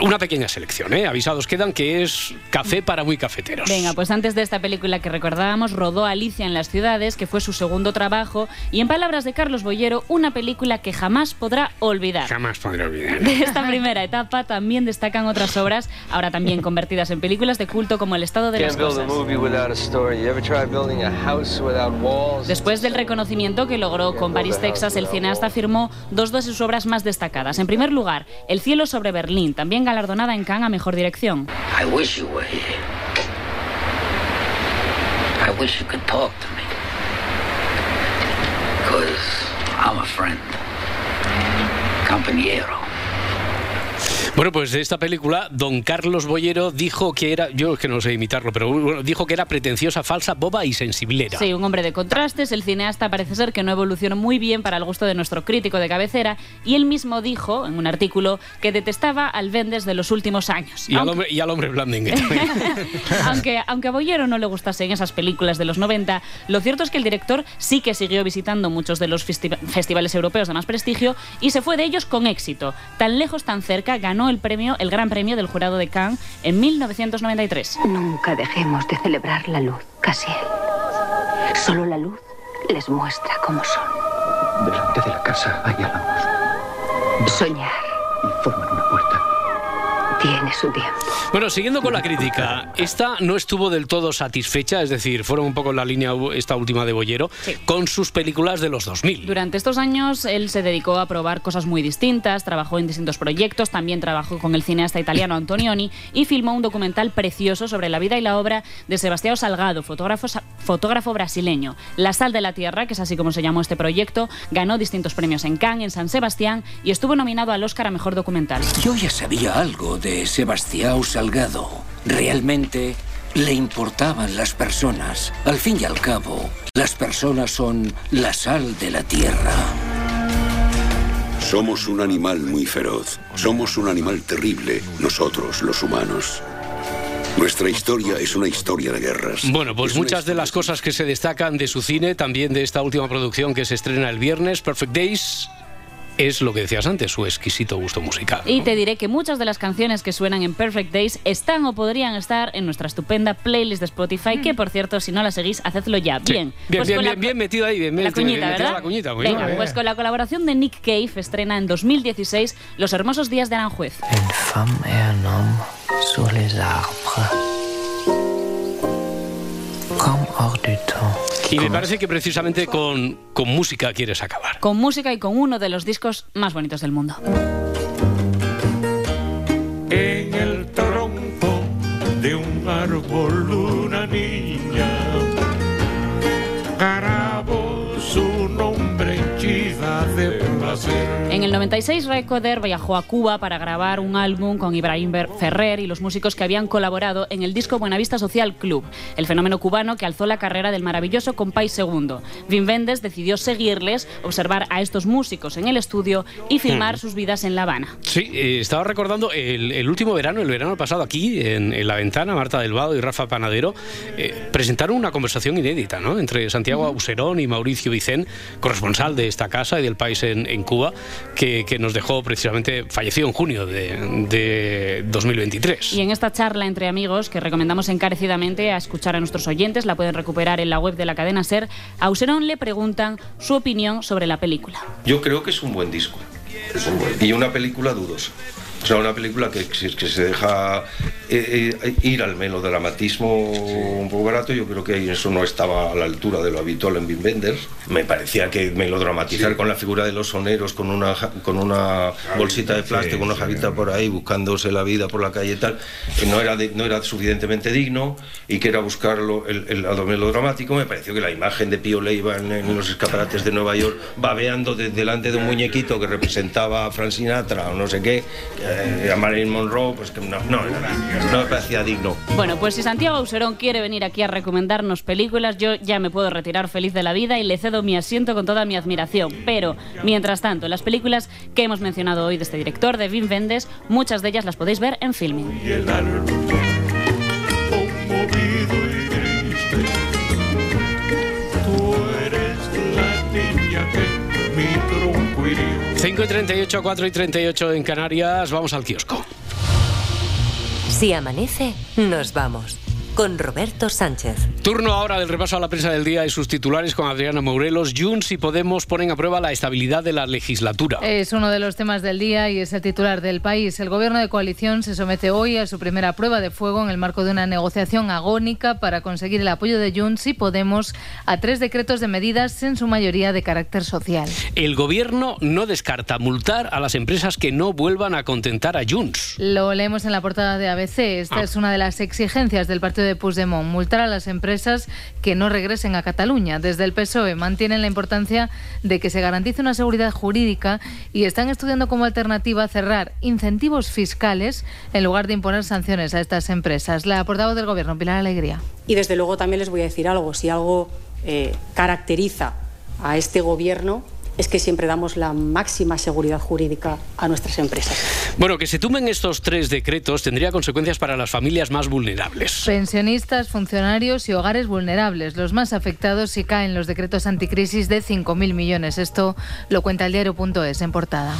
Una pequeña selección, ¿eh? Avisados quedan que es café para muy cafeteros. Venga, pues antes de esta película que recordábamos, rodó Alicia en las ciudades, que fue su segundo trabajo, y en palabras de Carlos Boyero, una película que jamás podrá olvidar. Jamás podré olvidar. De esta primera etapa también destacan otras obras, ahora también convertidas en películas de culto como El estado de las Can't build a cosas. movie without a story. You ever try building a house without walls? Después del reconocimiento que logró con Paris, Texas, el cineasta firmó dos de sus obras más destacadas. En primer lugar, El cielo sobre Berlín, también galardonada en Cannes a Mejor Dirección. I wish you were here. I wish you could talk to me. Because I'm a friend. Compañero. Bueno, pues de esta película, don Carlos Boyero dijo que era, yo es que no sé imitarlo, pero bueno, dijo que era pretenciosa, falsa, boba y sensiblera. Sí, un hombre de contrastes, el cineasta parece ser que no evolucionó muy bien para el gusto de nuestro crítico de cabecera y él mismo dijo en un artículo que detestaba al Vendes de los últimos años. Y al Aunque- hombre, y al hombre también. *laughs* aunque, aunque a Boyero no le gustasen esas películas de los 90, lo cierto es que el director sí que siguió visitando muchos de los festi- festivales europeos de más prestigio y se fue de ellos con éxito. Tan lejos, tan cerca, ganó el premio, el Gran Premio del Jurado de Cannes en 1993. Nunca dejemos de celebrar la luz, Casiel. Solo la luz les muestra cómo son. Delante de la casa hay álamos Soñar y forman una. Tiene su tiempo. Bueno, siguiendo con la crítica, esta no estuvo del todo satisfecha, es decir, fueron un poco en la línea esta última de Boyero, con sus películas de los 2000. Durante estos años él se dedicó a probar cosas muy distintas, trabajó en distintos proyectos, también trabajó con el cineasta italiano Antonioni y filmó un documental precioso sobre la vida y la obra de Sebastião Salgado, fotógrafo, fotógrafo brasileño. La sal de la tierra, que es así como se llamó este proyecto, ganó distintos premios en Cannes, en San Sebastián y estuvo nominado al Oscar a Mejor Documental. Yo ya sabía algo de Sebastião Salgado. Realmente le importaban las personas. Al fin y al cabo, las personas son la sal de la tierra. Somos un animal muy feroz. Somos un animal terrible, nosotros, los humanos. Nuestra historia es una historia de guerras. Bueno, pues Es muchas de las cosas que se destacan de su cine, también de esta última producción que se estrena el viernes, Perfect Days, es lo que decías antes, su exquisito gusto musical. Y te diré que muchas de las canciones que suenan en Perfect Days están o podrían estar en nuestra estupenda playlist de Spotify, que por cierto, si no la seguís, hacedlo ya. Sí. Bien. Bien, Pues bien, la- metido ahí, bien La metido, cuñita, bien ¿verdad? la cuñita, muy Venga, bien. pues con la colaboración de Nick Cave estrena en 2016 Los hermosos días de Aranjuez. femme et un homme sur les arbres. Y me parece que precisamente con, con música quieres acabar. Con música y con uno de los discos más bonitos del mundo. En el tronco de un árbol 96, Recorder viajó a Cuba para grabar un álbum con Ibrahim Ferrer y los músicos que habían colaborado en el disco Buenavista Social Club, el fenómeno cubano que alzó la carrera del maravilloso Compay Segundo. Vin Vendes decidió seguirles, observar a estos músicos en el estudio y filmar Mm. sus vidas en La Habana. Sí, eh, estaba recordando el, el último verano, el verano pasado aquí, en, en La Ventana, Marta del Vado y Rafa Panadero, eh, presentaron una conversación inédita, ¿no? Entre Santiago Auserón y Mauricio Vicén, corresponsal de esta casa y del país en, en Cuba, que, que nos dejó precisamente, falleció en junio de, de 2023. Y en esta charla entre amigos, que recomendamos encarecidamente a escuchar a nuestros oyentes, la pueden recuperar en la web de la cadena Ser, a Auserón le preguntan su opinión sobre la película. Yo creo que es un buen disco. Y una película dudosa. O sea, una película que, que se deja eh, eh, ir al melodramatismo un poco barato. Yo creo que eso no estaba a la altura de lo habitual en Wim Wenders. Me parecía que melodramatizar con la figura de los soneros, con una, con una bolsita de plástico, una javita por ahí, buscándose la vida por la calle y tal, que no era, de- no era suficientemente digno y que era buscarlo el, el lado melodramático. Me pareció que la imagen de Pío Leiva en, en los escaparates de Nueva York, babeando de- delante de un muñequito que representaba a Frank Sinatra o no sé qué, eh, a Marilyn Monroe, pues que no, no, no, no me parecía digno. Bueno, pues si Santiago Auserón quiere venir aquí a recomendarnos películas, yo ya me puedo retirar feliz de la vida y le cedo mi asiento con toda mi admiración. Pero, mientras tanto, las películas que hemos mencionado hoy de este director, de Wim Wenders, muchas de ellas las podéis ver en Filming. Y el 5 y 38, 4 y 38 en Canarias. Vamos al kiosco. Si amanece, nos vamos. Con Roberto Sánchez. Turno ahora del repaso a la prensa del día y sus titulares con Adriana Morelos. Junts y Podemos ponen a prueba la estabilidad de la legislatura. Es uno de los temas del día y es el titular del país. El gobierno de coalición se somete hoy a su primera prueba de fuego en el marco de una negociación agónica para conseguir el apoyo de Junts y Podemos a tres decretos de medidas, en su mayoría de carácter social. El gobierno no descarta multar a las empresas que no vuelvan a contentar a Junts. Lo leemos en la portada de ABC. Esta Ah. es una de las exigencias del partido de Puigdemont, multar a las empresas que no regresen a Cataluña. Desde el PSOE mantienen la importancia de que se garantice una seguridad jurídica y están estudiando como alternativa cerrar incentivos fiscales en lugar de imponer sanciones a estas empresas. La portavoz del Gobierno, Pilar Alegría. Y desde luego también les voy a decir algo, si algo eh, caracteriza a este gobierno es que siempre damos la máxima seguridad jurídica a nuestras empresas. Bueno, que se tumben estos tres decretos tendría consecuencias para las familias más vulnerables. Pensionistas, funcionarios y hogares vulnerables, los más afectados si caen los decretos anticrisis de 5.000 millones. Esto lo cuenta el diario.es en portada.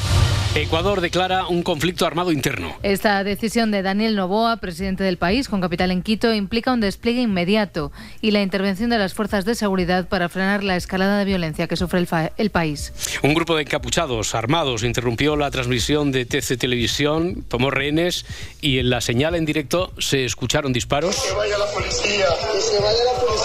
Ecuador declara un conflicto armado interno. Esta decisión de Daniel Novoa, presidente del país, con capital en Quito, implica un despliegue inmediato y la intervención de las fuerzas de seguridad para frenar la escalada de violencia que sufre el, país. Un grupo de encapuchados armados interrumpió la transmisión de TC Televisión, tomó rehenes y en la señal en directo se escucharon disparos. Que vaya la policía, se vaya la policía,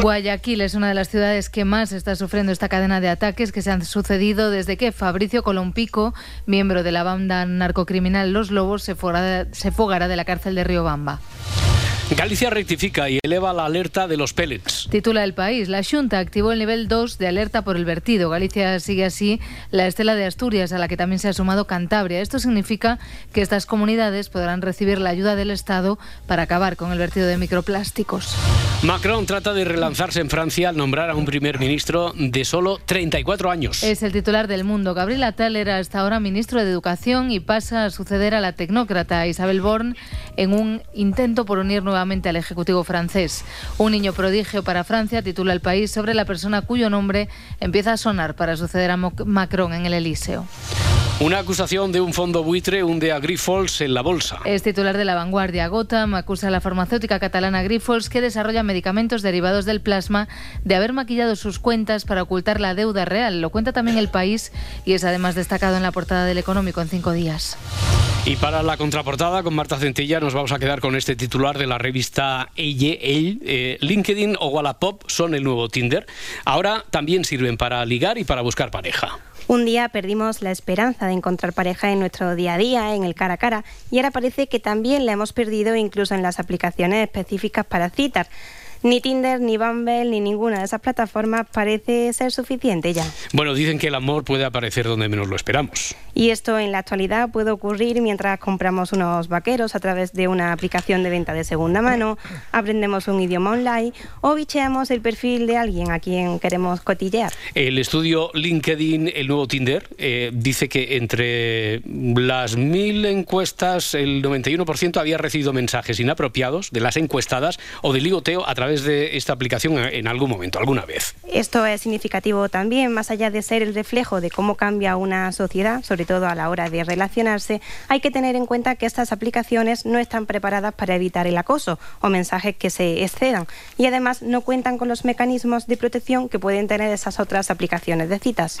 Guayaquil es una de las ciudades que más está sufriendo esta cadena de ataques que se han sucedido desde que Fabricio Colompico, miembro de la banda narcocriminal Los Lobos, se, fugara de la cárcel de Riobamba. Galicia rectifica y eleva la alerta de los pellets. Titula el país. La Junta activó el nivel 2 de alerta por el vertido. Galicia sigue así la estela de Asturias, a la que también se ha sumado Cantabria. Esto significa que estas comunidades podrán recibir la ayuda del Estado para acabar con el vertido de microplásticos. Macron trata de relanzarse en Francia al nombrar a un primer ministro de solo 34 años. Es el titular del mundo. Gabriel Attal era hasta ahora ministro de Educación y pasa a suceder a la tecnócrata Isabel Born en un intento por unir nuevamente al Ejecutivo francés. Un niño prodigio para Francia titula el país sobre la persona cuyo nombre empieza a sonar para suceder a Macron en el Elíseo. Una acusación de un fondo buitre hunde a Grifols en la bolsa. Es titular de la vanguardia. Gotham acusa a la farmacéutica catalana Grifols, que desarrolla medicamentos derivados del plasma, de haber maquillado sus cuentas para ocultar la deuda real. Lo cuenta también el país y es además destacado en la portada del Económico en cinco días. Y para la contraportada con Marta Centella nos vamos a quedar con este titular de la revista Elle, eh, LinkedIn o Wallapop son el nuevo Tinder. Ahora también sirven para ligar y para buscar pareja. Un día perdimos la esperanza de encontrar pareja en nuestro día a día, en el cara a cara, y ahora parece que también la hemos perdido incluso en las aplicaciones específicas para citas. Ni Tinder, ni Bumble, ni ninguna de esas plataformas parece ser suficiente ya. Bueno, dicen que el amor puede aparecer donde menos lo esperamos. Y esto en la actualidad puede ocurrir mientras compramos unos vaqueros a través de una aplicación de venta de segunda mano, aprendemos un idioma online o bicheamos el perfil de alguien a quien queremos cotillear. El estudio LinkedIn, el nuevo Tinder, eh, dice que entre las mil encuestas, el 91% había recibido mensajes inapropiados de las encuestadas o de ligoteo a través de esta aplicación en algún momento, alguna vez. Esto es significativo también, más allá de ser el reflejo de cómo cambia una sociedad, sobre todo a la hora de relacionarse, hay que tener en cuenta que estas aplicaciones no están preparadas para evitar el acoso o mensajes que se excedan y además no cuentan con los mecanismos de protección que pueden tener esas otras aplicaciones de citas.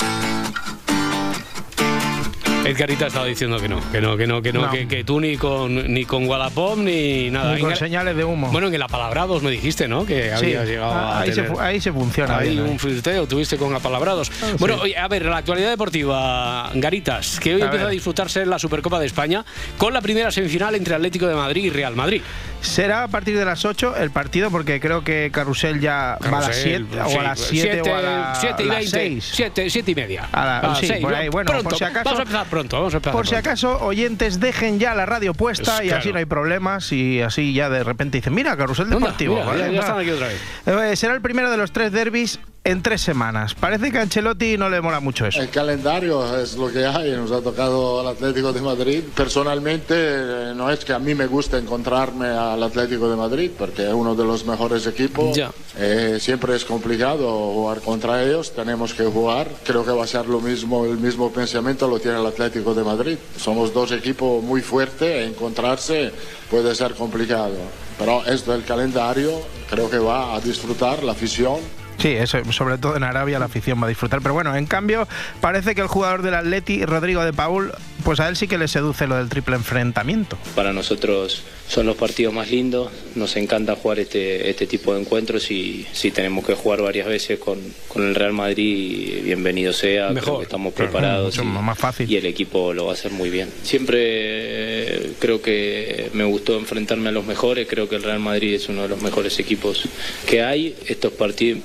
Edgarita estaba diciendo que no, que no, que no, que no, No. Que, que tú ni con ni con Wallapop ni nada. Ni con En el- señales de humo. Bueno, en el apalabrados me dijiste, ¿no? Que Sí, habías llegado a ahí, se, tener- fu- ahí se funciona. Ahí bien, ¿eh? un flirteo tuviste con apalabrados. Bueno, sí. oye, a ver, la actualidad deportiva, Garitas, que hoy A empieza ver. a disfrutarse la Supercopa de España con la primera semifinal entre Atlético de Madrid y Real Madrid. Será a partir de las 8 el partido, porque creo que Carrusel ya va a las Carrusel, 7 o sí, a las 7 o a la- siete y las veinte, 6. siete- siete y media. A la- A las sí, seis, por ¿no? ahí. Bueno, Pronto, por si acaso. Vamos a empezar pronto, vamos a empezar Por si pronto. acaso, oyentes, dejen ya la radio puesta Es y así claro. no hay problemas y así ya de repente dicen, mira, Carrusel Deportivo. mira, Vale, ya- ya están aquí otra vez. Eh, será el primero de los tres derbis en tres semanas. Parece que a Ancelotti no le mola mucho eso. El calendario es lo que hay, nos ha tocado al Atlético de Madrid. Personalmente no es que a mí me guste encontrarme al Atlético de Madrid, porque es uno de los mejores equipos. Ya. Eh, siempre es complicado jugar contra ellos, tenemos que jugar. Creo que va a ser lo mismo, el mismo pensamiento lo tiene el Atlético de Madrid. Somos dos equipos muy fuertes, e encontrarse puede ser complicado. Pero esto del calendario creo que va a disfrutar la afición Sí, eso, sobre todo en Arabia la afición va a disfrutar. Pero bueno, en cambio, parece que el jugador del Atleti, Rodrigo de Paul, pues a él sí que le seduce lo del triple enfrentamiento. Para nosotros son los partidos más lindos, nos encanta jugar este, este tipo de encuentros y si tenemos que jugar varias veces con, con el Real Madrid, bienvenido sea, creo Mejor, que estamos claro, preparados mucho y, más fácil. y el equipo lo va a hacer muy bien. Siempre eh, creo que me gustó enfrentarme a los mejores, creo que el Real Madrid es uno de los mejores equipos que hay, estos partidos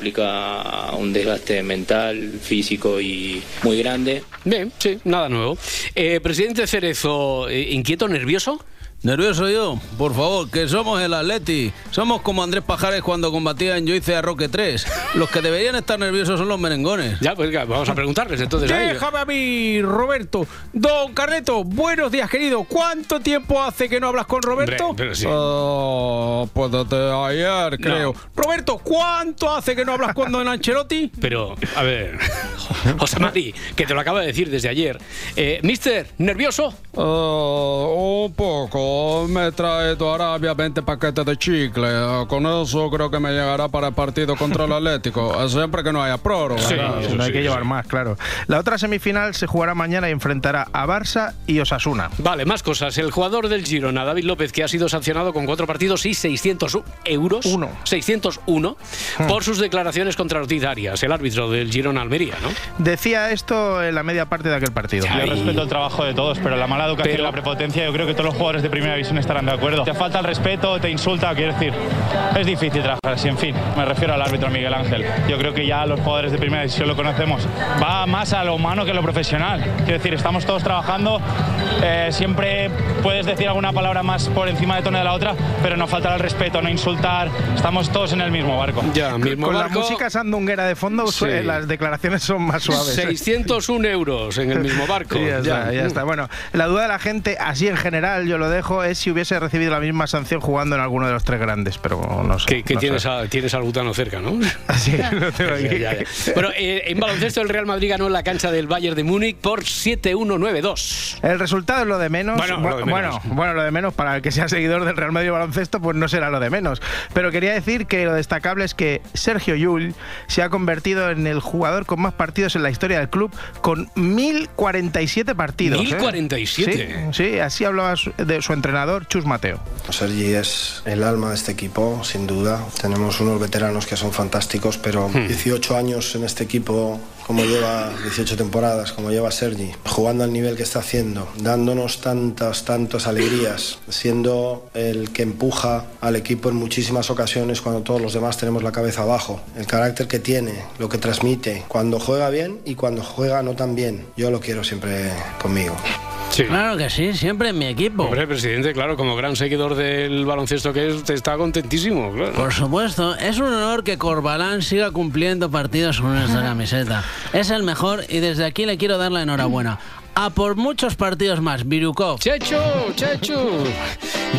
un desgaste mental, físico y muy grande. Bien, sí, nada nuevo. Eh, presidente Cerezo, eh, ¿inquieto, nervioso? Nervioso yo, por favor, que somos el Atleti. Somos como Andrés Pajares cuando combatía en Yo hice a Roque 3. Los que deberían estar nerviosos son los merengones. Ya, pues vamos a preguntarles entonces. Déjame a mí, Roberto. Don Carreto, buenos días, querido. ¿Cuánto tiempo hace que no hablas con Roberto? Hombre, pero sí. Ah, pues desde ayer, creo. Roberto, ¿cuánto hace que no hablas con Don Ancelotti? *laughs* Pero, a ver, *laughs* José Mari, que te lo acaba de decir desde ayer. Eh, Mister, ¿nervioso? Ah, un poco. Me trae de Arabia 20 paquetes de chicle. Con eso creo que me llegará para el partido contra el *laughs* Atlético. Siempre que no haya prórroga. Sí, claro. no hay que llevar más, claro. La otra semifinal se jugará mañana y enfrentará a Barça y Osasuna. Vale, más cosas. El jugador del Girona, David López, que ha sido sancionado con cuatro partidos y 600 euros. Uno. 601 Hmm. por sus declaraciones contra Ortiz Arias, el árbitro del Girona Almería, ¿no? Decía esto en la media parte de aquel partido. Yo respeto el trabajo de todos, pero la mala educación y la prepotencia, yo creo que todos los jugadores de primera división estarán de acuerdo. Te falta el respeto, te insulta, quiero decir, es difícil trabajar así, en fin. Me refiero al árbitro Miguel Ángel. Yo creo que ya los jugadores de primera división lo conocemos. Va más a lo humano que a lo profesional. Quiero decir, estamos todos trabajando, eh, siempre puedes decir alguna palabra más por encima de tono de la otra, pero no faltará el respeto, no insultar, estamos todos en el mismo barco. Ya, mismo Con la barco. música sandunguera de fondo, Sí. eh, las declaraciones son más suaves. ¿eh? 601 euros en el mismo barco. *laughs* Sí, ya, está, ya está. Bueno, la duda de la gente, así en general, yo lo dejo, es si hubiese recibido la misma sanción jugando en alguno de los tres grandes, pero no sé. Que, que no tienes, a, tienes al butano cerca, ¿no? *laughs* Sí, *laughs* tengo aquí. Ya, ya, ya. Bueno, eh, en baloncesto el Real Madrid ganó en la cancha del Bayern de Múnich por 7-1-9-2. El resultado es lo de menos. Bueno, lo de menos. bueno, bueno, lo de menos para el que sea seguidor del Real Madrid baloncesto, pues no será lo de menos. Pero quería decir que lo destacable es que Sergio Llull se ha convertido en el jugador con más partidos en la historia del club, con 1047 partidos. ¿eh? 1047. Sí, sí, así hablaba su- de su entrenador, Chus Mateo. Sergi es el alma de este equipo, sin duda. Tenemos unos veteranos que son fantásticos, pero 18 años en este equipo, como lleva 18 temporadas, como lleva Sergi, jugando al nivel que está haciendo, dándonos tantas, tantas alegrías, siendo el que empuja al equipo en muchísimas ocasiones cuando todos los demás tenemos la cabeza abajo. El carácter que tiene, lo que transmite, cuando juega bien y cuando juega no tan bien. Yo lo quiero siempre conmigo. Claro que sí, siempre en mi equipo. Hombre, presidente, claro, como gran seguidor del baloncesto que es, te está contentísimo. Claro. Por supuesto, es un honor que Corbalán siga cumpliendo partidos con esta *laughs* camiseta. Es el mejor y desde aquí le quiero dar la enhorabuena. A por muchos partidos más, Virukov. Chechu, Chechu.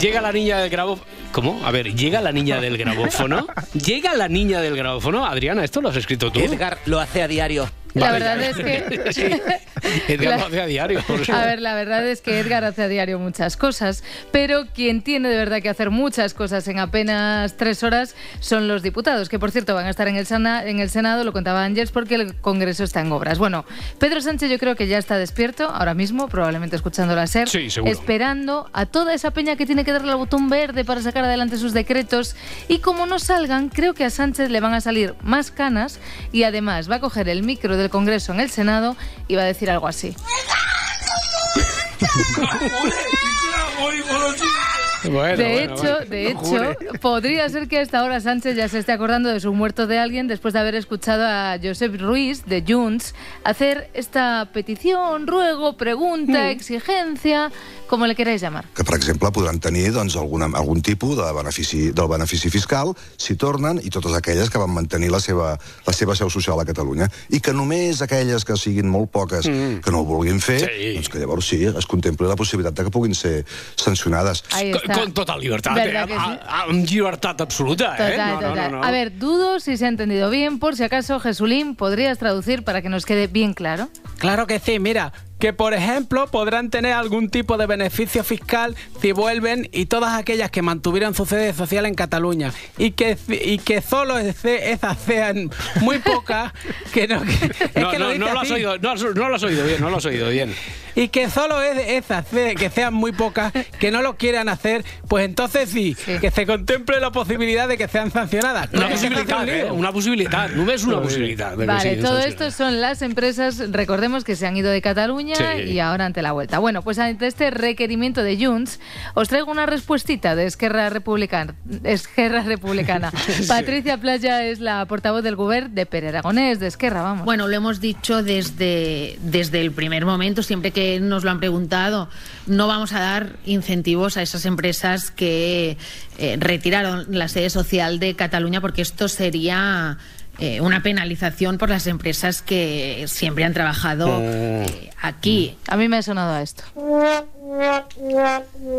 Llega la niña del grabófono. ¿Cómo? A ver, ¿llega la niña del grabófono? ¿Llega la niña del grabófono? Adriana, ¿esto lo has escrito tú? Edgar lo hace a diario. La Vale. verdad es que... *laughs* Sí. Edgar La- lo hace a diario. por. A ver, la verdad es que Edgar hace a diario muchas cosas, pero quien tiene de verdad que hacer muchas cosas en apenas tres horas son los diputados, que por cierto van a estar en el, Sana- en el Senado, lo contaba Ángels, porque el Congreso está en obras. Bueno, Pedro Sánchez yo creo que ya está despierto ahora mismo, probablemente escuchando la SER, Sí, seguro. esperando a toda esa peña que tiene que darle al botón verde para sacar adelante sus decretos. Y como no salgan, creo que a Sánchez le van a salir más canas y además va a coger el micro del Congreso en el Senado y va a decir algo así. *laughs* *laughs* Bueno, de hecho, bueno. de No hecho, jure. podría ser que a esta hora Sánchez ya se esté acordando de su muerto de alguien después de haber escuchado a Josep Ruiz de Junts hacer esta petición, ruego, pregunta, exigencia, como le queráis llamar. que, per exemple, podran tenir doncs, alguna, algun tipus de benefici, del benefici fiscal si tornen i totes aquelles que van mantenir la seva, la seva seu social a Catalunya. I que només aquelles que siguin molt poques Mm. que no ho vulguin fer, Sí. doncs que llavors sí, es contempli la possibilitat de que puguin ser sancionades. Ahí está. Con total libertad, ¿Verdad eh? que A- sí? a- amb llibertat absoluta, eh? Total, No, no, total. no, no. A ver, dudo si se ha entendido bien. Por si acaso, Jesulín, ¿podrías traducir para que nos quede bien claro? Claro que sí, mira, que por ejemplo podrán tener algún tipo de beneficio fiscal si vuelven y todas aquellas que mantuvieron su sede social en Cataluña y que y que solo ese- esas sean muy pocas *laughs* que no que, es No, que lo no, dice no lo has oído, no, no lo has oído bien, no lo has oído bien. y que solo es esas que sean muy pocas que no lo quieran hacer pues entonces sí, que se contemple la posibilidad de que sean sancionadas Una posibilitat, eh? Una possibilitat, només una possibilitat. de que Vale, todo esto son las empresas, recordemos que se han ido de Cataluña Sí. y ahora ante la vuelta. Bueno, pues ante este requerimiento de Junts, os traigo una respuestita de Esquerra Republicana. Esquerra Republicana. *laughs* Patricia Playa es la portavoz del Govern de Pere Aragonés, de Esquerra, vamos. Bueno, lo hemos dicho desde, desde el primer momento, siempre que nos lo han preguntado, no vamos a dar incentivos a esas empresas que eh, retiraron la sede social de Cataluña porque esto sería eh, una penalización por las empresas que siempre han trabajado eh, aquí. A mí me ha sonado a esto.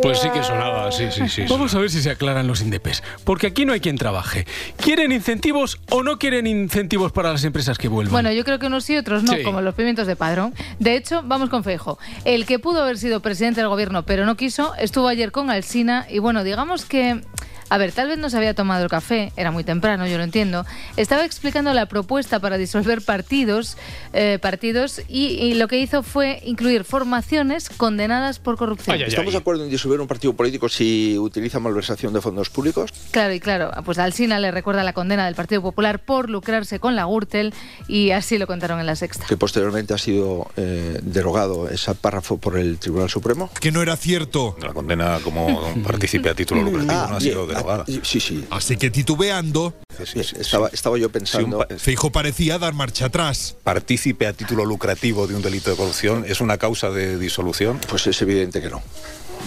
Pues sí que sonaba, sí, sí, sí. Vamos a ver si se aclaran los indepes, porque aquí no hay quien trabaje. ¿Quieren incentivos o no quieren incentivos para las empresas que vuelvan? Bueno, yo creo que unos sí, otros no, Sí. como los pimientos de padrón. De hecho, vamos con Feijo. El que pudo haber sido presidente del gobierno, pero no quiso, estuvo ayer con Alsina y bueno, digamos que... A ver, tal vez no se había tomado el café, era muy temprano, yo lo entiendo. Estaba explicando la propuesta para disolver partidos, eh, partidos y, y lo que hizo fue incluir formaciones condenadas por corrupción. ¿Estamos de acuerdo en disolver un partido político si utiliza malversación de fondos públicos? Claro, y claro, pues Alsina le recuerda la condena del Partido Popular por lucrarse con la Gürtel y así lo contaron en la sexta. Que posteriormente ha sido eh, derogado ese párrafo por el Tribunal Supremo. Que no era cierto. La condena como *laughs* partícipe a título lucrativo Ah, no ha sido Sí, sí. Así que titubeando, Estaba, estaba yo pensando. Feijo parecía dar marcha atrás. Partícipe a título lucrativo de un delito de corrupción es una causa de disolución. Pues es evidente que no.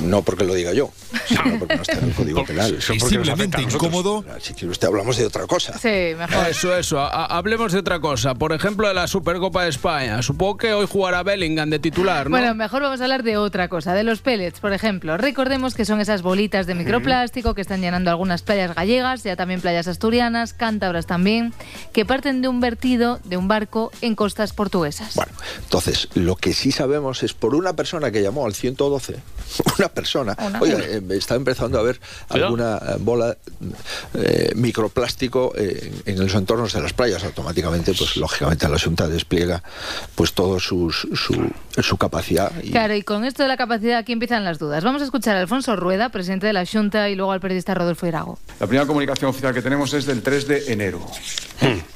No porque lo diga yo, sino porque no está en el *laughs* Código Penal. Visiblemente incómodo. Si quiere usted hablamos de otra cosa. Sí, mejor. Eso, eso. Hablemos de otra cosa. Por ejemplo, de la Supercopa de España. Supongo que hoy jugará Bellingham de titular, ¿no? Bueno, mejor vamos a hablar de otra cosa, de los pellets, por ejemplo. Recordemos que son esas bolitas de microplástico que están llenando algunas playas gallegas, ya también playas asturianas, cántabras también, que parten de un vertido de un barco en costas portuguesas. Bueno, entonces, lo que sí sabemos es por una persona que llamó al 112, *laughs* una persona, Una. oiga, eh, está empezando a haber alguna eh, bola eh, microplástico eh, en los entornos de las playas. Automáticamente, pues lógicamente la Junta despliega pues todo su, su capacidad. Y, Claro, y con esto de la capacidad aquí empiezan las dudas. Vamos a escuchar a Alfonso Rueda, presidente de la Junta, y luego al periodista Rodolfo Irago. La primera comunicación oficial que tenemos es del 3 de enero.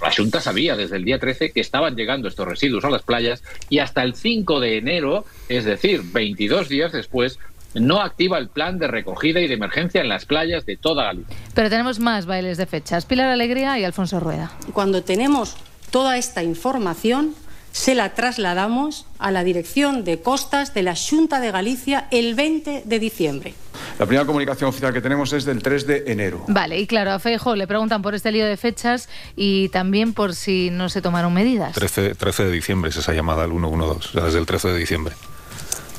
La Junta sabía desde el día 13 que estaban llegando estos residuos a las playas y hasta el 5 de enero, es decir, 22 días después, no activa el plan de recogida y de emergencia en las playas de toda Galicia. Pero tenemos más bailes de fechas. Pilar Alegría y Alfonso Rueda. Cuando tenemos toda esta información, se la trasladamos a la Dirección de Costas de la Junta de Galicia el 20 de diciembre. La primera comunicación oficial que tenemos es del 3 de enero. Vale, y claro, a Feijo le preguntan por este lío de fechas y también por si no se tomaron medidas. 13, 13 de diciembre es esa llamada al 112, o sea, desde el 13 de diciembre.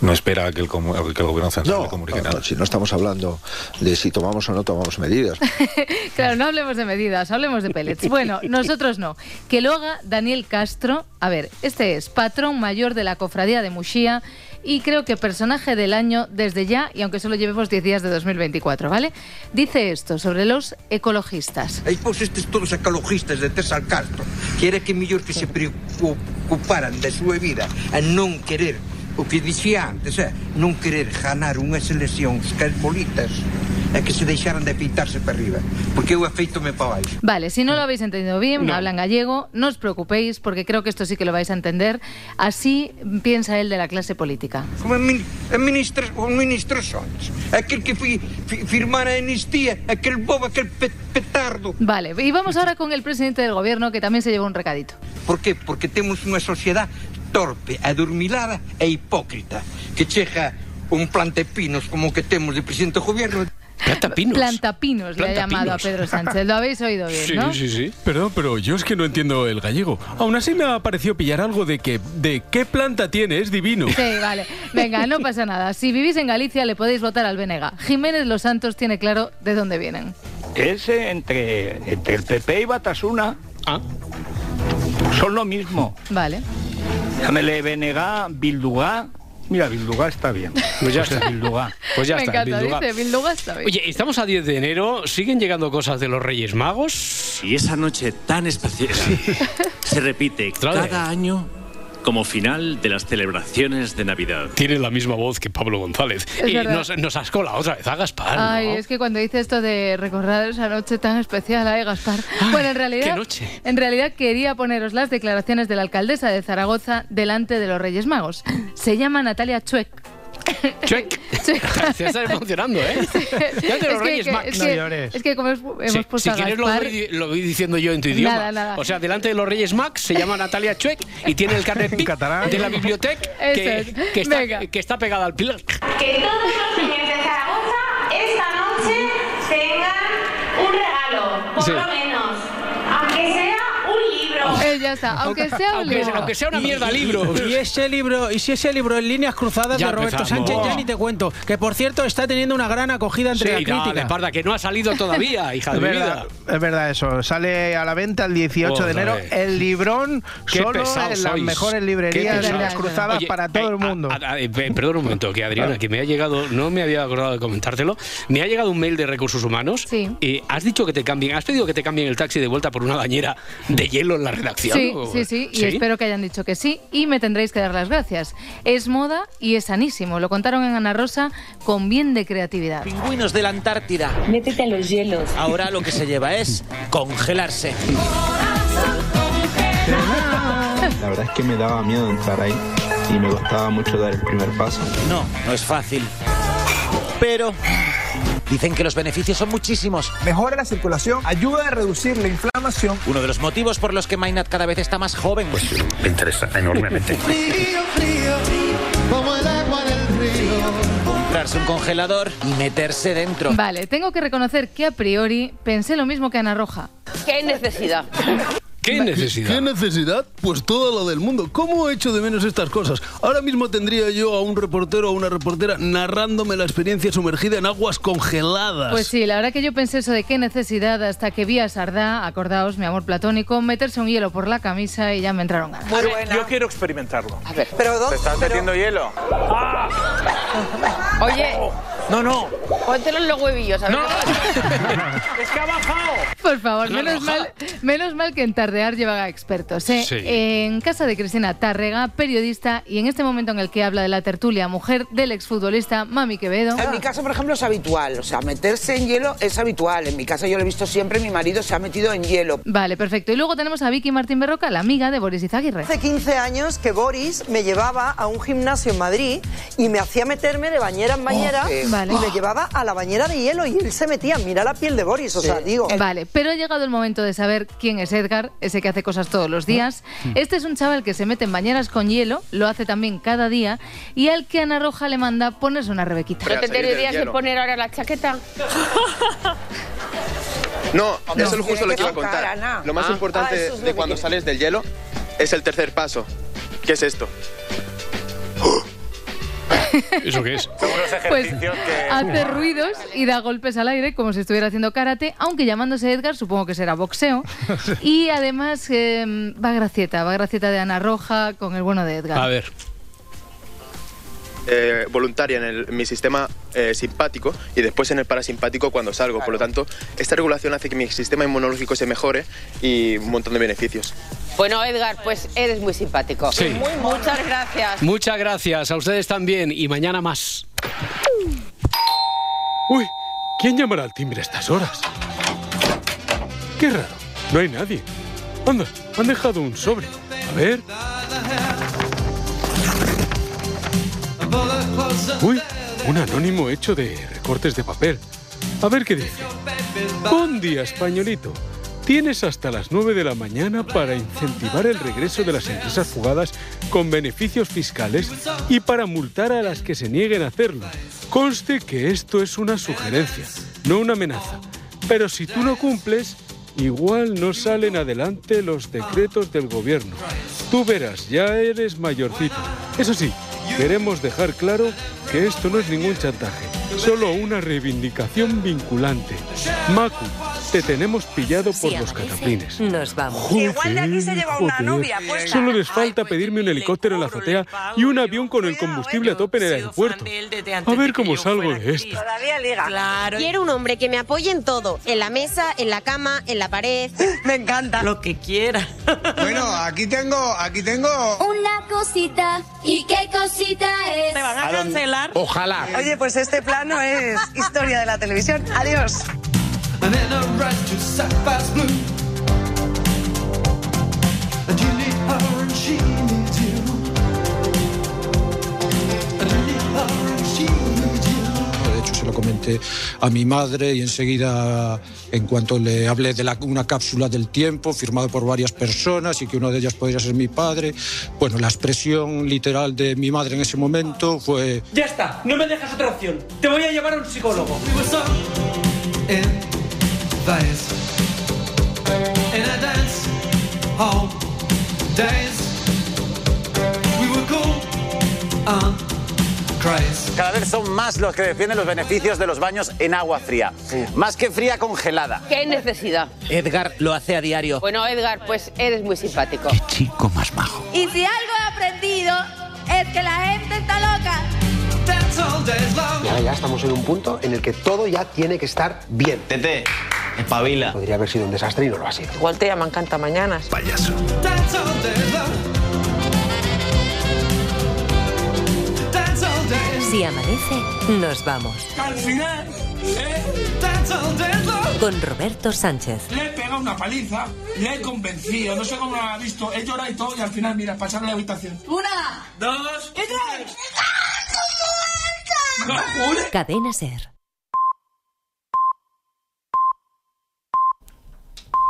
No espera que el, que el gobierno central No, le comunique no, nada. no, si no estamos hablando de si tomamos o no tomamos medidas. *laughs* Claro, no hablemos de medidas, hablemos de pellets. Bueno, *laughs* nosotros no. Que lo haga Daniel Castro. A ver, este es patrón mayor de la cofradía de Muxía y creo que personaje del año desde ya y aunque solo llevemos 10 días de 2024, ¿vale? Dice esto sobre los ecologistas. Aí pois estes todos ecologistas de Tesal Castro que era que mellor que se preocuparan da súa vida a non querer o que dixía antes, eh, non querer ganar unhas eleccións que as bolitas é que se deixaran de pintarse para arriba, porque eu afeito-me para baixo. Vale, si no lo habéis entendido bien, no. hablan gallego, no os preocupéis porque creo que esto sí que lo vais a entender. Así piensa él de la clase política. Como ministros, un ministro Sons, aquel que fui, fi, firmara a amnistía, aquel bobo, aquel pe, petardo. Vale, y vamos ahora con el presidente del gobierno que también se lleva un recadito. Por qué? Porque temos unha sociedade torpe, adormilada e hipócrita, que chega un plantepinos como que temos de presidente do gobierno Plantapinos. Plantapinos le ha llamado a Pedro Sánchez. Lo habéis oído bien, Sí, ¿no? sí, sí. Perdón, pero yo es que no entiendo el gallego. Aún así me ha parecido pillar algo de que de qué planta tiene, es divino. Sí, vale. Venga, no *laughs* pasa nada. Si vivís en Galicia le podéis votar al Venega. Jiménez Los Santos tiene claro de dónde vienen. Ese entre, entre el PP y Batasuna son lo mismo. Vale. Llámele Benega, Bildugá. Mira, Bildugá está bien. Pues ya O sea, está. Bildugá. Pues ya Me está, encanta, Bilduga. dice Bilduga está bien. Oye, estamos a 10 de enero, ¿siguen llegando cosas de los Reyes Magos? Y esa noche tan especial se repite cada año como final de las celebraciones de Navidad. Tiene la misma voz que Pablo González. Es y verdad. nos, nos has colado otra vez a Gaspar, Ay, ¿no? es que cuando dice esto de recordar esa noche tan especial, ay, Gaspar. bueno, en realidad, qué noche. en realidad quería poneros las declaraciones de la alcaldesa de Zaragoza delante de los Reyes Magos. Se llama Natalia Chuec. Chuec. *laughs* Se está emocionando, ¿eh? Ya te que, Reyes que- Magos. es, que, es que como hemos, puesto si quieres lo voy, lo voy diciendo yo en tu idioma. Nada, nada. O sea, delante de los Reyes Max se llama Natalia Chuec y tiene el carnet PIC de la biblioteca que, es. que está, Venga. que está pegada al pilar. Que todos los niños de Zaragoza esta noche tengan un regalo, por Sí. lo menos, ya está, aunque sea un Aunque- libro. aunque sea una mierda libro. Y ese libro, y si ese libro en líneas cruzadas Ya de Roberto empezamos. Sánchez, ya ni te cuento. Que por cierto está teniendo una gran acogida entre Sí, la crítica. dale, parda, que no ha salido todavía, *laughs* hija de Es mi verdad, vida. es verdad eso. Sale a la venta el 18 de enero el librón Qué solo en las sois. mejores Qué librerías pesados. líneas cruzadas Oye, para todo eh, el mundo. a- a- eh, perdón un momento, que Adriana, que me ha llegado, no me había acordado de comentártelo, me ha llegado un mail de recursos humanos. Sí. Eh, has dicho que te cambien, has pedido que te cambien el taxi de vuelta por una bañera de hielo en la redacción. Sí, ¿O- sí, sí, y espero que hayan dicho que sí y me tendréis que dar las gracias. Es moda y es sanísimo. Lo contaron en Ana Rosa con bien de creatividad. Pingüinos de la Antártida. Métete en los hielos. Ahora lo que se lleva es congelarse. La verdad es que me daba miedo entrar ahí y me costaba mucho dar el primer paso. No, no es fácil. Pero dicen que los beneficios son muchísimos. Mejora la circulación, ayuda a reducir la inflamación. Uno de los motivos por los que Mainat cada vez está más joven. Pues Me interesa enormemente. *laughs* Frío, frío, como el agua del río. comprarse un congelador y meterse dentro. Vale, tengo que reconocer que a priori pensé lo mismo que Ana Roja. ¿Qué necesidad? ¿Qué necesidad? ¿Qué necesidad? Pues toda la del mundo. ¿Cómo echo de menos estas cosas? Ahora mismo tendría yo a un reportero o a una reportera narrándome la experiencia sumergida en aguas congeladas. Pues sí, la verdad que yo pensé eso de qué necesidad hasta que vi a Sardá, acordaos, mi amor platónico, meterse un hielo por la camisa y ya me entraron ganas. Yo quiero experimentarlo. A ver, ¿Pero dónde? ¿Te estás metiendo hielo? *laughs* Oye, No, no. póntelo en los huevillos. A ver pasa. *laughs* ¡Es que ha bajado! Por favor, menos mal, menos mal que en Tardear lleva expertos. ¿eh? Sí. En casa de Cristina Tárrega, periodista, y en este momento en el que habla de la tertulia, mujer del exfutbolista Mami Quevedo. En mi casa, por ejemplo, es habitual. O sea, meterse en hielo es habitual. En mi casa yo lo he visto siempre, mi marido se ha metido en hielo. Vale, perfecto. Y luego tenemos a Vicky Martín Berroca, la amiga de Boris Izaguirre. Hace 15 años que Boris me llevaba a un gimnasio en Madrid y me hacía meterme de bañera en bañera Oh, eh, Vale. y me llevaba a la bañera de hielo y él se metía. Mira la piel de Boris, o sea, digo. Vale, pero ha llegado el momento de saber quién es Edgar, ese que hace cosas todos los días. Este es un chaval que se mete en bañeras con hielo, lo hace también cada día, y al que Ana Roja le manda ponerse una rebequita. ¿No te tendrías que poner ahora la chaqueta? *laughs* No, No. eso es justo lo que iba a que contar. Ana. Lo más Ah. importante Ah, es de que cuando quiere. sales del hielo es el tercer paso. ¿Qué es esto? *laughs* ¿Eso qué es? Pues hace ruidos y da golpes al aire como si estuviera haciendo karate, aunque llamándose Edgar supongo que será boxeo. *laughs* Y además eh, va Gracieta, va Gracieta de Ana Roja con el bueno de Edgar. A ver. Eh, voluntaria en, el- en mi sistema eh, simpático y después en el parasimpático cuando salgo. Por lo tanto, esta regulación hace que mi sistema inmunológico se mejore y un montón de beneficios. Bueno, Edgar, pues eres muy simpático. Sí. Muy, muchas gracias. Muchas gracias, a ustedes también, y mañana más. Uy, ¿Quién llamará al timbre a estas horas? Qué raro, no hay nadie. Anda, han dejado un sobre. A ver. Uy, un anónimo hecho de recortes de papel. A ver qué dice. Buen día, españolito. Tienes hasta las 9 de la mañana para incentivar el regreso de las empresas fugadas con beneficios fiscales y para multar a las que se nieguen a hacerlo. Conste que esto es una sugerencia, no una amenaza. Pero si tú no cumples, igual no salen adelante los decretos del gobierno. Tú verás, ya eres mayorcito. Eso sí, queremos dejar claro que esto no es ningún chantaje, solo una reivindicación vinculante. Macu, te tenemos pillado por los cataplines. Nos vamos. Joder, joder. Solo les falta pedirme un helicóptero en la azotea y un avión con el combustible a tope en el aeropuerto. A ver cómo salgo de esta. Todavía liga. Claro. Quiero un hombre que me apoye en todo. En la mesa, en la cama, en la pared. *laughs* Me encanta. Lo que quiera. *laughs* Bueno, aquí tengo, aquí tengo. Una cosita. ¿Y qué cosita es? ¿Te van a cancelar? Ojalá. Oye, pues este plano es historia de la televisión. Adiós. Comenté a mi madre y enseguida, en cuanto le hablé de la- una cápsula del tiempo firmada por varias personas y que una de ellas podría ser mi padre, bueno, la expresión literal de mi madre en ese momento fue... Ya está, no me dejas otra opción. Te voy a llevar a un psicólogo. Days. We were cool and. Cada vez son más los que defienden los beneficios de los baños en agua fría. Más que fría congelada. ¿Qué necesidad? Edgar lo hace a diario. Bueno, Edgar, pues eres muy simpático. Chico más majo. Y si algo he aprendido es que la gente está loca. Y ahora ya estamos en un punto en el que todo ya tiene que estar bien. Tete, espabila. Podría haber sido un desastre y no lo ha sido. Igual te llaman cantamañanas. Payaso. Si amanece, nos vamos. Al final, ¿eh? Con Roberto Sánchez. Le he pegado una paliza, le he convencido, no sé cómo lo ha visto, he llorado y todo y al final, mira, para echarle la habitación. Una. Dos. ¿Qué traes? ¡No, jure! Cadena Ser.